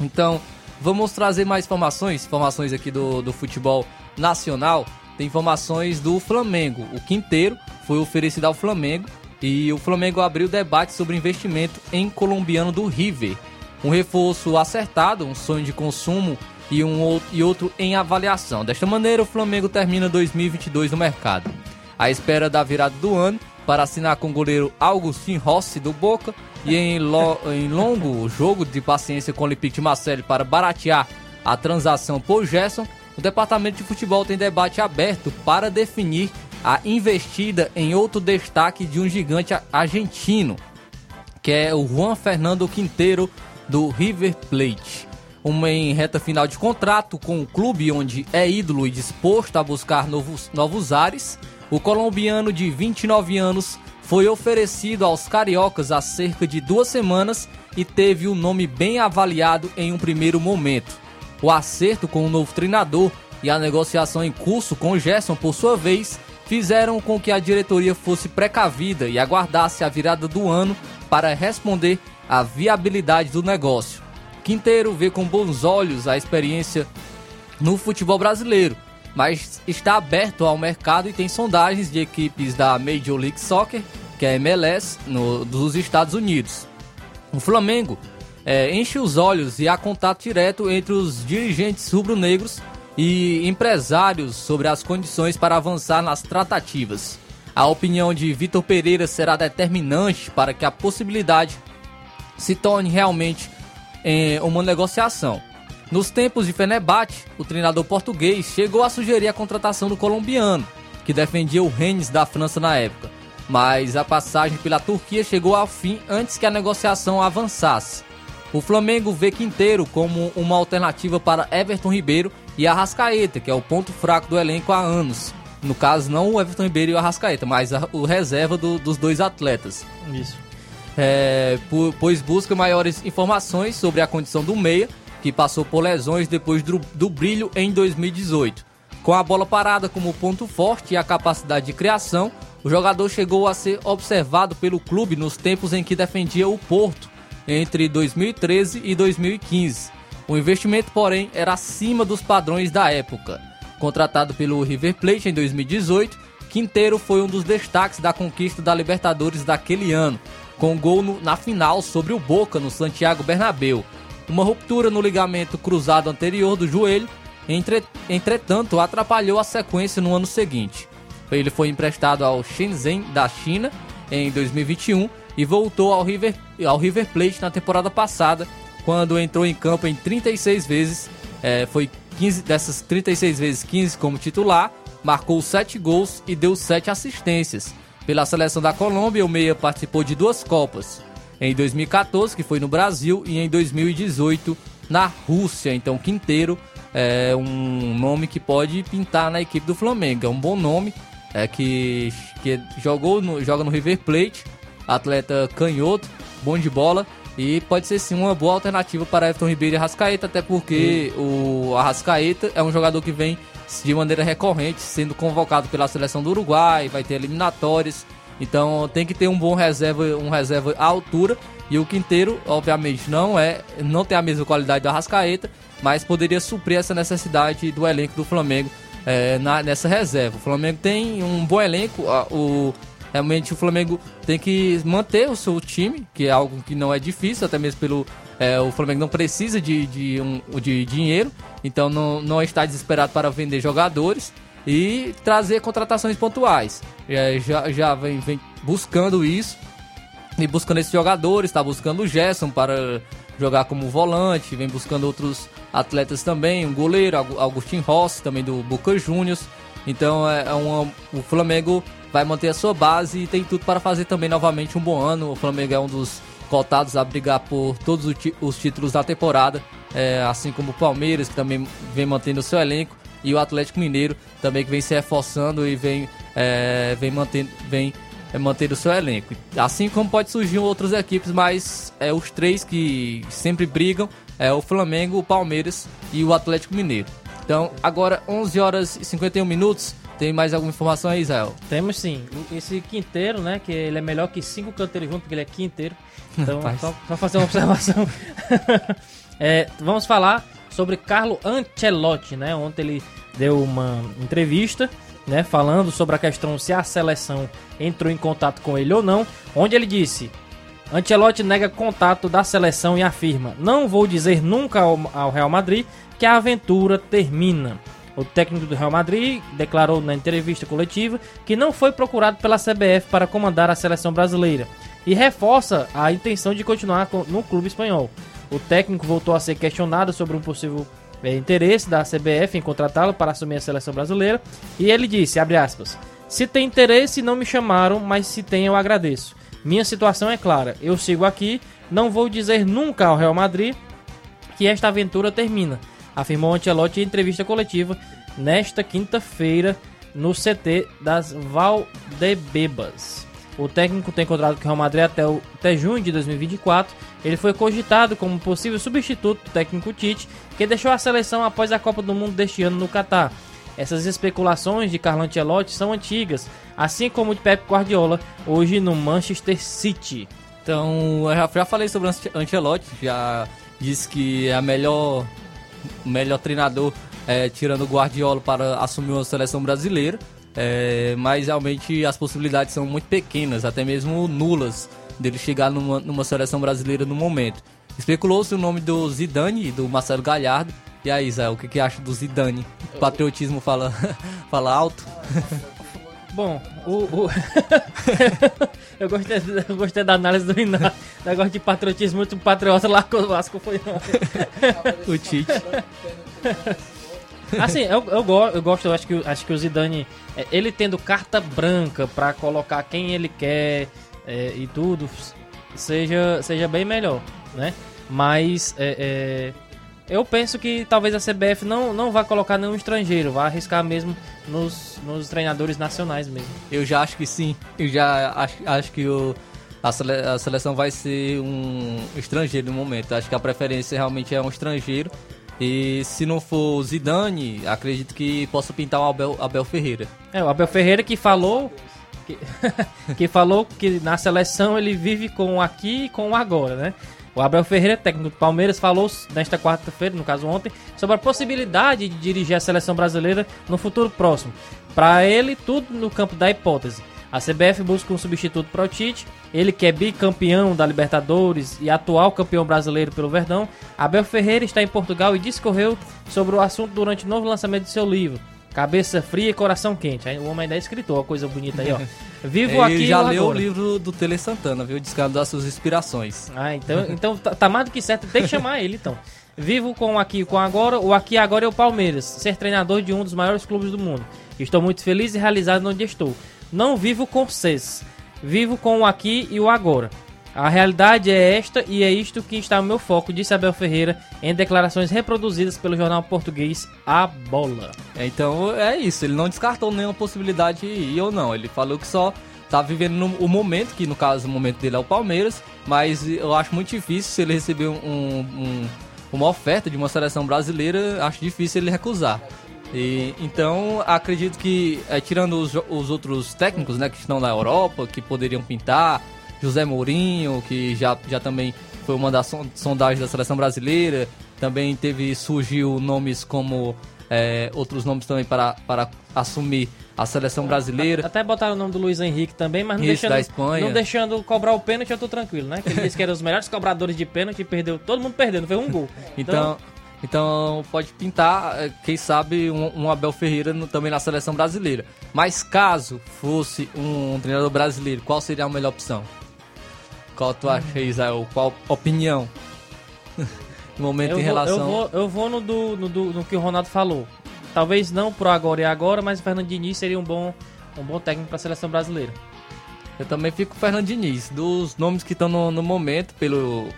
Speaker 1: Então, vamos trazer mais informações, informações aqui do, do futebol nacional. Tem informações do Flamengo. O Quinteiro foi oferecido ao Flamengo e o Flamengo abriu debate sobre investimento em colombiano do River. Um reforço acertado, um sonho de consumo e, um, e outro em avaliação. Desta maneira, o Flamengo termina 2022 no mercado. À espera da virada do ano, para assinar com o goleiro Augustin Rossi do Boca e em, lo, em longo jogo de paciência com o Olympique de Marseille para baratear a transação por Gerson, o departamento de futebol tem debate aberto para definir a investida em outro destaque de um gigante argentino, que é o Juan Fernando Quinteiro do River Plate. Uma em reta final de contrato com o clube onde é ídolo e disposto a buscar novos, novos ares, o colombiano de 29 anos foi oferecido aos cariocas há cerca de duas semanas e teve o nome bem avaliado em um primeiro momento. O acerto com o novo treinador e a negociação em curso com Gerson, por sua vez, fizeram com que a diretoria fosse precavida e aguardasse a virada do ano para responder à viabilidade do negócio. Quinteiro vê com bons olhos a experiência no futebol brasileiro, mas está aberto ao mercado e tem sondagens de equipes da Major League Soccer, que é a MLS, no, dos Estados Unidos. O Flamengo é, enche os olhos e há contato direto entre os dirigentes rubro-negros e empresários sobre as condições para avançar nas tratativas. A opinião de Vitor Pereira será determinante para que a possibilidade se torne realmente é, uma negociação. Nos tempos de Fenerbahçe, o treinador português chegou a sugerir a contratação do colombiano, que defendia o Rennes da França na época, mas a passagem pela Turquia chegou ao fim antes que a negociação avançasse. O Flamengo vê Quinteiro como uma alternativa para Everton Ribeiro e Arrascaeta, que é o ponto fraco do elenco há anos. No caso, não o Everton Ribeiro e o Arrascaeta, mas a, o reserva do, dos dois atletas.
Speaker 2: Isso.
Speaker 1: É, pois busca maiores informações sobre a condição do meia, que passou por lesões depois do, do brilho em 2018. Com a bola parada como ponto forte e a capacidade de criação, o jogador chegou a ser observado pelo clube nos tempos em que defendia o Porto entre 2013 e 2015. O investimento, porém, era acima dos padrões da época. Contratado pelo River Plate em 2018, Quinteiro foi um dos destaques da conquista da Libertadores daquele ano, com gol no, na final sobre o Boca no Santiago Bernabéu. Uma ruptura no ligamento cruzado anterior do joelho, entre, entretanto, atrapalhou a sequência no ano seguinte. Ele foi emprestado ao Shenzhen da China em 2021 e voltou ao River, ao River Plate na temporada passada, quando entrou em campo em 36 vezes, é, foi 15 dessas 36 vezes 15 como titular, marcou 7 gols e deu 7 assistências. Pela seleção da Colômbia, o Meia participou de duas Copas, em 2014, que foi no Brasil, e em 2018 na Rússia. Então, Quinteiro é um nome que pode pintar na equipe do Flamengo. É um bom nome, é que, que jogou no, joga no River Plate atleta canhoto, bom de bola. E pode ser sim uma boa alternativa para Everton Ribeiro e Arrascaeta, até porque o Arrascaeta é um jogador que vem de maneira recorrente sendo convocado pela seleção do Uruguai, vai ter eliminatórias. Então tem que ter um bom reserva, um reserva à altura. E o Quinteiro, obviamente, não é, não tem a mesma qualidade do Arrascaeta, mas poderia suprir essa necessidade do elenco do Flamengo é, na, nessa reserva. O Flamengo tem um bom elenco, o Realmente o Flamengo tem que manter o seu time, que é algo que não é difícil, até mesmo pelo. É, o Flamengo não precisa de, de, um, de dinheiro, então não, não está desesperado para vender jogadores e trazer contratações pontuais. É, já já vem, vem buscando isso e buscando esses jogadores, está buscando o Gerson para jogar como volante, vem buscando outros atletas também, um goleiro, Augustin Rossi, também do Boca Juniors. Então é, é uma, o Flamengo vai manter a sua base e tem tudo para fazer também novamente um bom ano. O Flamengo é um dos cotados a brigar por todos os títulos da temporada, é, assim como o Palmeiras, que também vem mantendo o seu elenco, e o Atlético Mineiro também que vem se reforçando e vem, é, vem mantendo, vem é, mantendo o seu elenco. Assim como pode surgir outras equipes, mas é os três que sempre brigam é o Flamengo, o Palmeiras e o Atlético Mineiro. Então, agora 11 horas e 51 minutos. Tem mais alguma informação aí, Israel?
Speaker 2: Temos sim. Esse quinteiro, né? Que ele é melhor que cinco canteiros juntos, porque ele é quinteiro. Então, só, só fazer uma observação. é, vamos falar sobre Carlo Ancelotti, né? Ontem ele deu uma entrevista, né? Falando sobre a questão se a seleção entrou em contato com ele ou não. Onde ele disse: Ancelotti nega contato da seleção e afirma: Não vou dizer nunca ao, ao Real Madrid que a aventura termina. O técnico do Real Madrid declarou na entrevista coletiva que não foi procurado pela CBF para comandar a seleção brasileira e reforça a intenção de continuar no clube espanhol. O técnico voltou a ser questionado sobre um possível eh, interesse da CBF em contratá-lo para assumir a seleção brasileira e ele disse, aspas, se tem interesse não me chamaram, mas se tem eu agradeço. Minha situação é clara, eu sigo aqui, não vou dizer nunca ao Real Madrid que esta aventura termina, afirmou Ancelotti em entrevista coletiva nesta quinta-feira no CT das Valdebebas. O técnico tem contrato com o Real Madrid até, o, até junho de 2024. Ele foi cogitado como possível substituto do técnico Tite, que deixou a seleção após a Copa do Mundo deste ano no Catar. Essas especulações de Carlo Ancelotti são antigas, assim como de Pep Guardiola, hoje no Manchester City.
Speaker 1: Então, eu já, falei sobre o Ance- Ancelotti, já disse que é a melhor, melhor treinador é, tirando o Guardiola para assumir uma seleção brasileira, é, mas realmente as possibilidades são muito pequenas, até mesmo nulas, dele chegar numa, numa seleção brasileira no momento. Especulou-se o nome do Zidane e do Marcelo Galhardo. E aí, Zé, o que, que acha do Zidane? O patriotismo fala, fala alto?
Speaker 2: Bom, o. o- eu, gostei, eu gostei da análise do Inácio. Negócio de patriotismo, muito patriota lá com o Vasco foi.
Speaker 1: o Tite.
Speaker 2: Assim, eu, eu, go- eu gosto, eu acho que, o- acho que o Zidane, é, ele tendo carta branca pra colocar quem ele quer é, e tudo, seja, seja bem melhor, né? Mas é, é, eu penso que talvez a CBF não, não vá colocar nenhum estrangeiro, vai arriscar mesmo nos, nos treinadores nacionais mesmo.
Speaker 1: Eu já acho que sim. Eu já acho, acho que o, a, sele- a seleção vai ser um estrangeiro no momento. Acho que a preferência realmente é um estrangeiro. E se não for Zidane, acredito que possa pintar o Abel, Abel Ferreira.
Speaker 2: É, o Abel Ferreira que falou que, que falou que na seleção ele vive com o aqui e com o agora, né? O Abel Ferreira, técnico do Palmeiras, falou nesta quarta-feira, no caso ontem, sobre a possibilidade de dirigir a seleção brasileira no futuro próximo. Para ele, tudo no campo da hipótese. A CBF busca um substituto para o Tite, ele que é bicampeão da Libertadores e atual campeão brasileiro pelo Verdão. Abel Ferreira está em Portugal e discorreu sobre o assunto durante o novo lançamento de seu livro. Cabeça fria e coração quente. Aí O homem ainda é escritor, uma coisa bonita aí, ó. Vivo
Speaker 1: Ele
Speaker 2: aqui
Speaker 1: já leu o livro do Tele Santana, viu? Descando das suas inspirações.
Speaker 2: Ah, então, então tá, tá mais do que certo, tem que chamar ele então. Vivo com o aqui e com o agora. O aqui e agora é o Palmeiras, ser treinador de um dos maiores clubes do mundo. Estou muito feliz e realizado onde estou. Não vivo com vocês. Vivo com o aqui e o agora. A realidade é esta e é isto que está no meu foco, disse Abel Ferreira em declarações reproduzidas pelo jornal português A Bola.
Speaker 1: Então é isso, ele não descartou nenhuma possibilidade de ir ou não. Ele falou que só tá vivendo o momento, que no caso o momento dele é o Palmeiras, mas eu acho muito difícil se ele receber um, um- uma oferta de uma seleção brasileira, acho difícil ele recusar. E, então acredito que, é, tirando os, os outros técnicos né, que estão na Europa, que poderiam pintar, José Mourinho, que já, já também foi uma das son- sondagens da seleção brasileira, também teve surgiu nomes como é, outros nomes também para, para assumir a seleção brasileira.
Speaker 2: Até botaram o nome do Luiz Henrique também, mas não
Speaker 1: Isso,
Speaker 2: deixando,
Speaker 1: da Espanha.
Speaker 2: não deixando cobrar o pênalti, eu tô tranquilo, né? Que ele disse que era os melhores cobradores de pênalti perdeu. Todo mundo perdeu, não foi um gol.
Speaker 1: Então, então pode pintar, eh, quem sabe, um, um Abel Ferreira no- também na seleção brasileira. Mas caso fosse um treinador brasileiro, qual seria a melhor opção? Qual tu acha, Israel? Qual opinião? no momento
Speaker 2: eu
Speaker 1: em
Speaker 2: vou,
Speaker 1: relação.
Speaker 2: eu vou, eu vou no, do, no, do- no que o Ronaldo falou. Talvez não pro agora e agora, mas o Fernando Diniz seria um bom, um bom técnico para a seleção brasileira.
Speaker 1: Eu também fico com o Fernando Diniz. Dos nomes que estão no, no momento, pelo.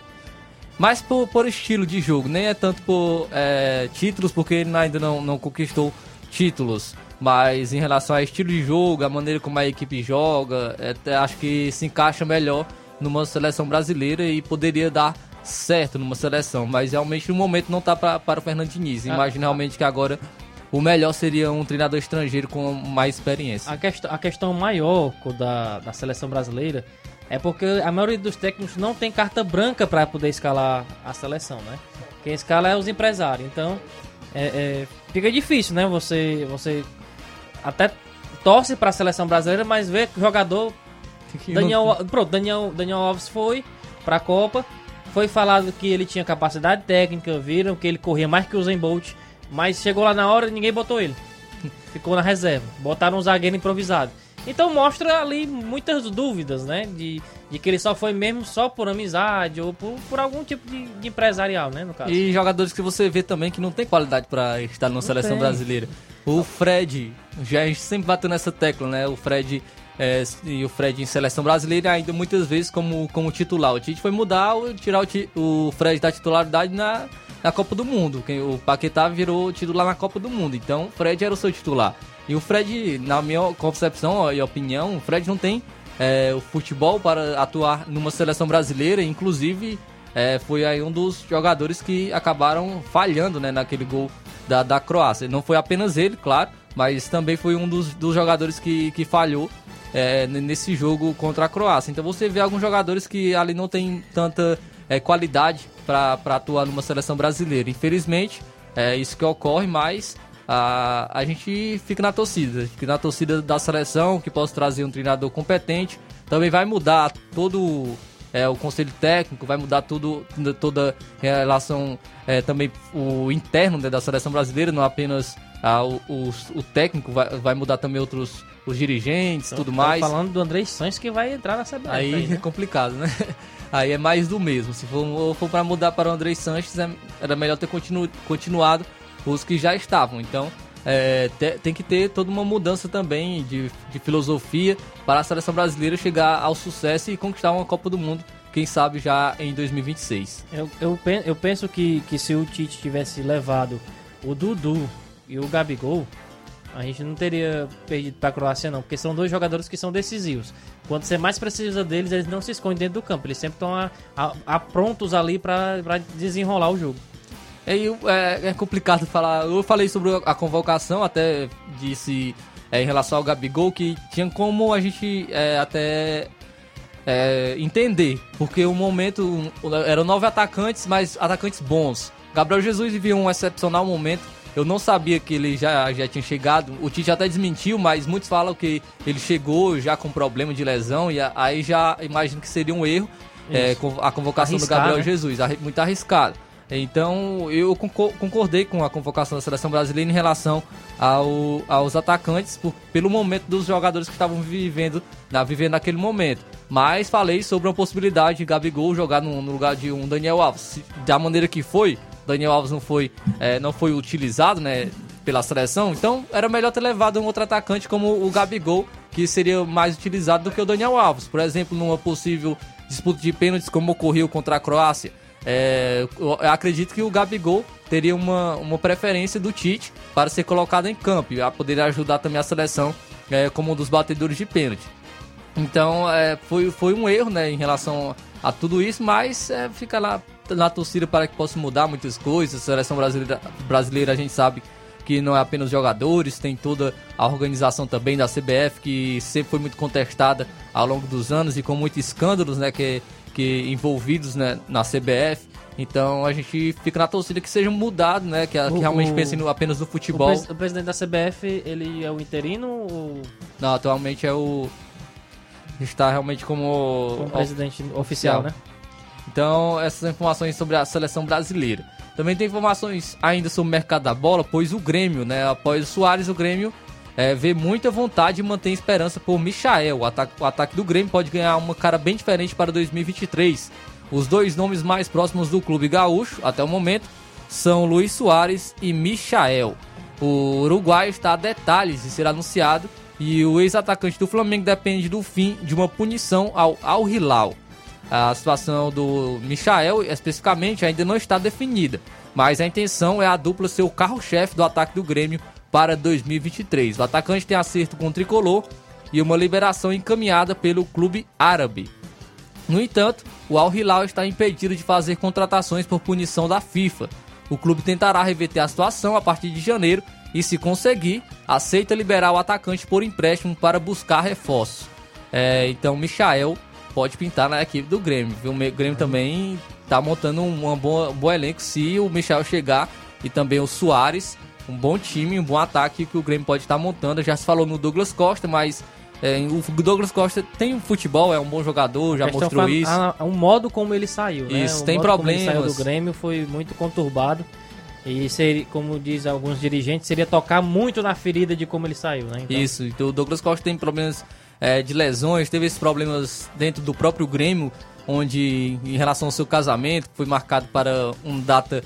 Speaker 1: Mais por, por estilo de jogo, nem é tanto por é, títulos, porque ele ainda não, não conquistou títulos. Mas em relação a estilo de jogo, a maneira como a equipe joga, é, acho que se encaixa melhor numa seleção brasileira e poderia dar certo numa seleção. Mas realmente no momento não tá pra, para o Fernando Diniz.
Speaker 2: Ah,
Speaker 1: Imagino realmente que agora o melhor seria um treinador estrangeiro com mais experiência.
Speaker 2: A, quest a questão maior da, da seleção brasileira é porque a maioria dos técnicos não tem carta branca para poder escalar a seleção, né? Quem escala é os empresários. Então, é, é, fica difícil, né? Você, você até torce para a seleção brasileira, mas vê que o jogador Daniel, pronto, Daniel, Daniel Alves foi para a Copa, foi falado que ele tinha capacidade técnica, viram que ele corria mais que o Usain Bolt mas chegou lá na hora e ninguém botou ele. Ficou na reserva. Botaram um zagueiro improvisado. Então mostra ali muitas dúvidas, né? De, de que ele só foi mesmo só por amizade ou por, por algum tipo de, de empresarial, né? No caso.
Speaker 1: E jogadores que você vê também que não tem qualidade para estar na seleção
Speaker 2: tem.
Speaker 1: brasileira. O Fred, já a gente sempre bateu nessa tecla, né? O Fred é, e o Fred em seleção brasileira ainda muitas vezes como, como titular. O Tite foi mudar, tirar o, o Fred da titularidade na, na Copa do Mundo. O Paquetá virou titular na Copa do Mundo. Então o Fred era o seu titular. E o Fred, na minha concepção e opinião, o Fred não tem é, o futebol para atuar numa seleção brasileira. Inclusive, é, foi aí um dos jogadores que acabaram falhando né, naquele gol da, da Croácia. Não foi apenas ele, claro, mas também foi um dos, dos jogadores que, que falhou é, nesse jogo contra a Croácia. Então você vê alguns jogadores que ali não tem tanta é, qualidade para atuar numa seleção brasileira. Infelizmente, é isso que ocorre, mas a, a gente fica na torcida. Fica na torcida da seleção, que possa trazer um treinador competente. Também vai mudar todo é, o conselho técnico, vai mudar tudo, toda a relação é, também o interno né, da seleção brasileira, não apenas ah, o, o, o técnico, vai, vai mudar também outros os dirigentes, tudo
Speaker 2: Tô
Speaker 1: mais.
Speaker 2: falando do André Sanches que vai entrar na CBF.
Speaker 1: Aí
Speaker 2: aí,
Speaker 1: é
Speaker 2: né?
Speaker 1: complicado, né? Aí é mais do mesmo. Se for, for para mudar para o André Sanches, é- era melhor ter continu, continuado os que já estavam. Então, é, te- tem que ter toda uma mudança também de, de filosofia para a seleção brasileira chegar ao sucesso e conquistar uma Copa do Mundo, quem sabe já em 2026.
Speaker 2: Eu, eu, eu penso que, que se o Tite tivesse levado o Dudu e o Gabigol, a gente não teria perdido pra Croácia, não, porque são dois jogadores que são decisivos. Quando você mais precisa deles, eles não se escondem dentro do campo, eles sempre estão a, a- a prontos ali pra desenrolar o jogo.
Speaker 1: É, é, é complicado falar. Eu falei sobre a convocação, até disse é, em relação ao Gabigol que tinha como a gente é, até é, entender, porque o momento eram nove atacantes, mas atacantes bons. Gabriel Jesus vivia um excepcional momento. Eu não sabia que ele já, já tinha chegado. O Tite até desmentiu, mas muitos falam que ele chegou já com problema de lesão e a- aí já imagino que seria um erro é, a convocação
Speaker 2: Arriscar,
Speaker 1: do Gabriel
Speaker 2: né?
Speaker 1: Jesus, muito arriscado. Então eu concor- concordei com a convocação da seleção brasileira em relação ao- aos atacantes por- pelo momento dos jogadores que estavam vivendo, na, vivendo naquele momento. Mas falei sobre uma possibilidade de Gabigol jogar no, no lugar de um Daniel Alves. Da maneira que foi, Daniel Alves não foi, é, não foi utilizado né, pela seleção, então era melhor ter levado um outro atacante como o Gabigol, que seria mais utilizado do que o Daniel Alves. Por exemplo, numa possível disputa de pênaltis como ocorreu contra a Croácia. É, eu acredito que o Gabigol teria uma, uma preferência do Tite para ser colocado em campo e poder ajudar também a seleção é, como um dos batedores de pênalti. Então é, foi, foi um erro né, em relação a tudo isso, mas é, fica lá na torcida para que possa mudar muitas coisas. A seleção brasileira, brasileira a gente sabe que não é apenas jogadores, tem toda a organização também da CBF que sempre foi muito contestada ao longo dos anos e com muitos escândalos né, que, que envolvidos né, na CBF. Então a gente fica na torcida que seja mudado, né? Que, que
Speaker 2: O-
Speaker 1: realmente
Speaker 2: o-
Speaker 1: pense no- apenas no
Speaker 2: O,
Speaker 1: futebol.
Speaker 2: pres- o presidente da CBF, ele é o interino ou
Speaker 1: Não, atualmente é o. Está realmente como.
Speaker 2: como presidente oficial, né?
Speaker 1: Então, essas informações sobre a seleção brasileira. Também tem informações ainda sobre o mercado da bola, pois o Grêmio, né? Após o Soares, o Grêmio é, vê muita vontade e mantém esperança por Michael. O ataque, o ataque do Grêmio pode ganhar uma cara bem diferente para 2023. Os dois nomes mais próximos do clube gaúcho, até o momento, são Luiz Soares e Michael. O Uruguai está a detalhes de ser anunciado e o ex-atacante do Flamengo depende do fim de uma punição ao Al Hilal. A situação do Michael, especificamente, ainda não está definida, mas a intenção é a dupla ser o carro-chefe do ataque do Grêmio para 2023. O atacante tem acerto com o tricolor e uma liberação encaminhada pelo clube árabe. No entanto, o Al Hilal está impedido de fazer contratações por punição da FIFA. O clube tentará reverter a situação a partir de janeiro e, se conseguir, aceita liberar o atacante por empréstimo para buscar reforços. É, então, Michael pode pintar na equipe do Grêmio. Viu? O Grêmio também está montando um, boa, um bom elenco se o Michael chegar e também o Soares. Um bom time, um bom ataque que o Grêmio pode estar montando. Já se falou no Douglas Costa, mas é, o Douglas Costa tem um futebol, é um bom jogador, já mostrou isso.
Speaker 2: a- a- o modo como ele saiu, né?
Speaker 1: Isso,
Speaker 2: o
Speaker 1: tem
Speaker 2: modo como ele
Speaker 1: problemas.
Speaker 2: saiu do Grêmio foi muito conturbado. E seria, como diz alguns dirigentes, seria tocar muito na ferida de como ele saiu, né?
Speaker 1: Então... Isso, então o Douglas Costa tem problemas é, de lesões, teve esses problemas dentro do próprio Grêmio, onde em relação ao seu casamento, foi marcado para um data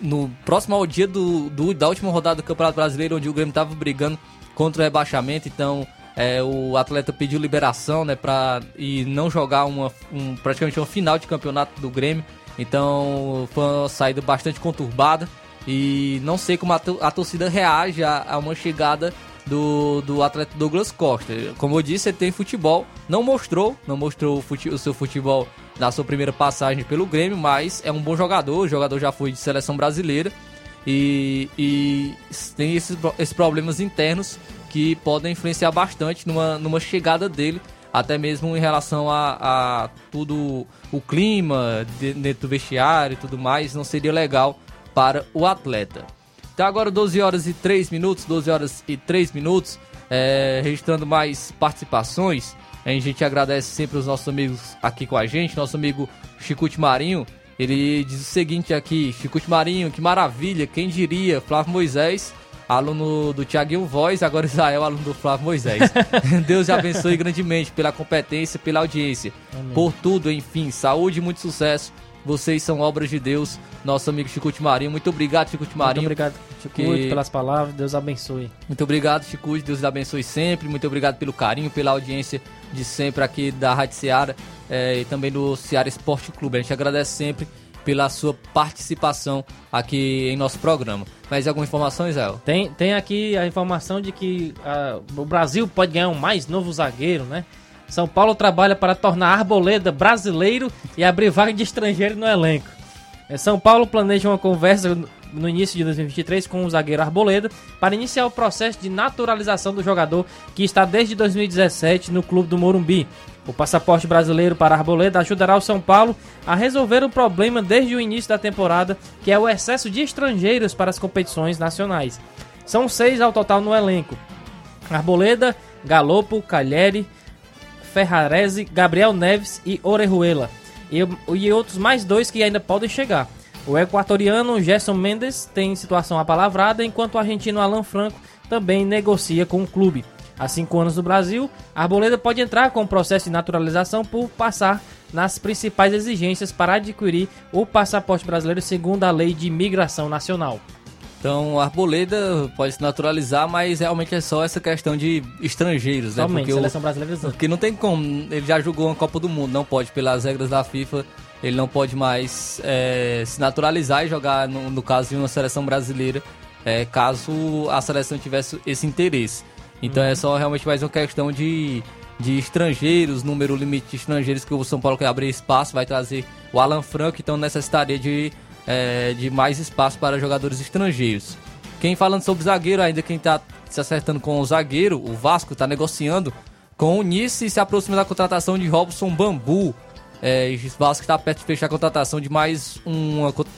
Speaker 1: no próximo ao dia do, do da última rodada do Campeonato Brasileiro, onde o Grêmio estava brigando contra o rebaixamento, então é, o atleta pediu liberação, né, para e não jogar uma um, praticamente uma final de campeonato do Grêmio. Então foi uma saída bastante conturbada e não sei como a, a torcida reage a, a, uma chegada do, do atleta Douglas Costa. Como eu disse, ele tem futebol, não mostrou, não mostrou o, fute, o seu futebol na sua primeira passagem pelo Grêmio, mas é um bom jogador, o jogador já foi de seleção brasileira. E, e tem esses, esses problemas internos que podem influenciar bastante numa, numa chegada dele, até mesmo em relação a, a tudo o clima de, dentro do vestiário e tudo mais, não seria legal para o atleta. Então agora 12 horas e 3 minutos, 12 horas e 3 minutos, é, registrando mais participações. A gente agradece sempre os nossos amigos aqui com a gente, nosso amigo Chicute Marinho. Ele diz o seguinte aqui, Chicute Marinho, que maravilha, quem diria, Flávio Moisés, aluno do Tiaguinho Voz, agora Israel, aluno do Flávio Moisés. Deus te abençoe grandemente pela competência, pela audiência, Amém. por tudo, enfim, saúde e muito sucesso vocês são obras de Deus, nosso amigo Chicute Marinho. Muito obrigado, Chicute Marinho.
Speaker 2: Muito obrigado, Chicute, que... pelas palavras. Deus abençoe.
Speaker 1: Muito obrigado, Chicute. Deus abençoe sempre. Muito obrigado pelo carinho, pela audiência de sempre aqui da Rádio Seara é, e também do Seara Esporte Clube. A gente agradece sempre pela sua participação aqui em nosso programa. Mais alguma informação, Israel?
Speaker 2: Tem, tem aqui a informação de que uh, o Brasil pode ganhar um mais novo zagueiro, né? São Paulo trabalha para tornar Arboleda brasileiro e abrir vaga de estrangeiro no elenco. É, São Paulo planeja uma conversa no início de 2023 com o zagueiro Arboleda para iniciar o processo de naturalização do jogador que está desde 2017 no clube do Morumbi. O passaporte brasileiro para Arboleda ajudará o São Paulo a resolver o problema desde o início da temporada, que é o excesso de estrangeiros para as competições nacionais. São seis ao total no elenco: Arboleda, Galopo, Calheri, Ferrarese, Gabriel Neves e Orejuela. E, e outros mais dois que ainda podem chegar. O equatoriano Gerson Mendes tem situação apalavrada, enquanto o argentino Alan Franco também negocia com o clube. Há cinco anos no Brasil, Arboleda pode entrar com o processo de naturalização por passar nas principais exigências para adquirir o passaporte brasileiro segundo a lei de imigração nacional.
Speaker 1: Então, a Arboleda pode se naturalizar, mas realmente é só essa questão de estrangeiros,
Speaker 2: né? Somente,
Speaker 1: porque
Speaker 2: seleção o, brasileira
Speaker 1: Porque não tem como, ele já jogou uma Copa do Mundo, não pode, pelas regras da FIFA, ele não pode mais é, se naturalizar e jogar, no, no, caso de uma seleção brasileira, é, caso a seleção tivesse esse interesse. Então uhum. é só realmente mais uma questão de, de estrangeiros, número limite de estrangeiros que o São Paulo quer abrir espaço, vai trazer o Alan Franco, então necessitaria de é, de mais espaço para jogadores estrangeiros. Quem falando sobre zagueiro, ainda quem está se acertando com o zagueiro, o Vasco está negociando com o Nice e se aproxima da contratação de Robson Bambu. É, o Vasco está perto de fechar a contratação de mais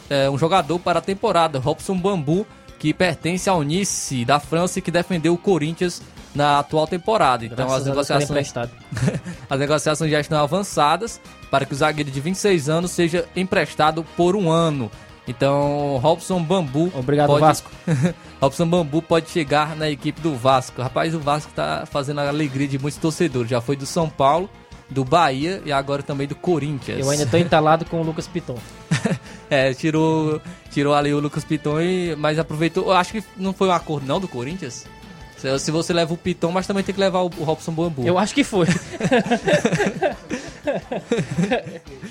Speaker 1: é, um jogador para a temporada, Robson Bambu, que pertence ao Nice da França e que defendeu o Corinthians na atual temporada. Então as negociações, as negociações já estão avançadas para que o zagueiro de 26 anos seja emprestado por um ano. Então, Robson Bambu.
Speaker 2: Obrigado, pode... Vasco.
Speaker 1: Robson Bambu pode chegar na equipe do Vasco. Rapaz, o Vasco está fazendo a alegria de muitos torcedores. Já foi do São Paulo, do Bahia e agora também do Corinthians.
Speaker 2: Eu ainda estou entalado com o Lucas Piton.
Speaker 1: é, tirou, tirou ali o Lucas Piton, e, mas aproveitou. Eu acho que não foi um acordo não do Corinthians? Se você leva o Piton, mas também tem que levar o, Robson Bambu.
Speaker 2: Eu acho que foi.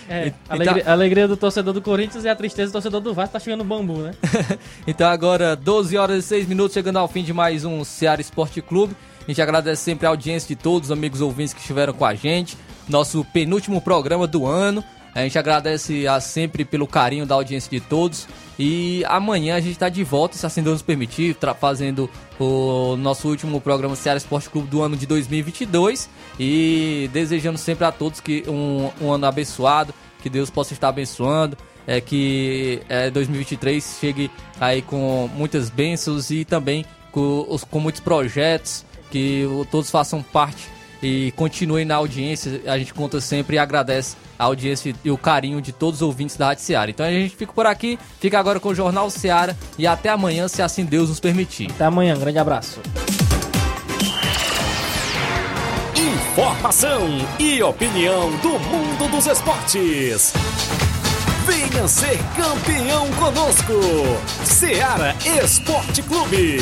Speaker 2: é, a, alegria, então... a alegria do torcedor do Corinthians e a tristeza do torcedor do Vasco tá chegando bambu, né?
Speaker 1: então agora, 12 horas e 6 minutos, chegando ao fim de mais um Ceará Esporte Clube. A gente agradece sempre a audiência de todos os amigos ouvintes que estiveram com a gente. Nosso penúltimo programa do ano. A gente agradece a sempre pelo carinho da audiência de todos. E amanhã a gente está de volta, se assim Deus nos permitir, fazendo o nosso último programa Ceará Esporte Clube do ano de 2022. E desejando sempre a todos que um, um ano abençoado, que Deus possa estar abençoando. É que é, 2023 chegue aí com muitas bênçãos e também com, com muitos projetos, que todos façam parte e continuem na audiência. A gente conta sempre e agradece a audiência e o carinho de todos os ouvintes da Rádio Seara. Então a gente fica por aqui, fica agora com o Jornal Seara e até amanhã, se assim Deus nos permitir.
Speaker 2: Até amanhã, grande abraço.
Speaker 3: Informação e opinião do mundo dos esportes. Venha ser campeão conosco. Seara Esporte Clube.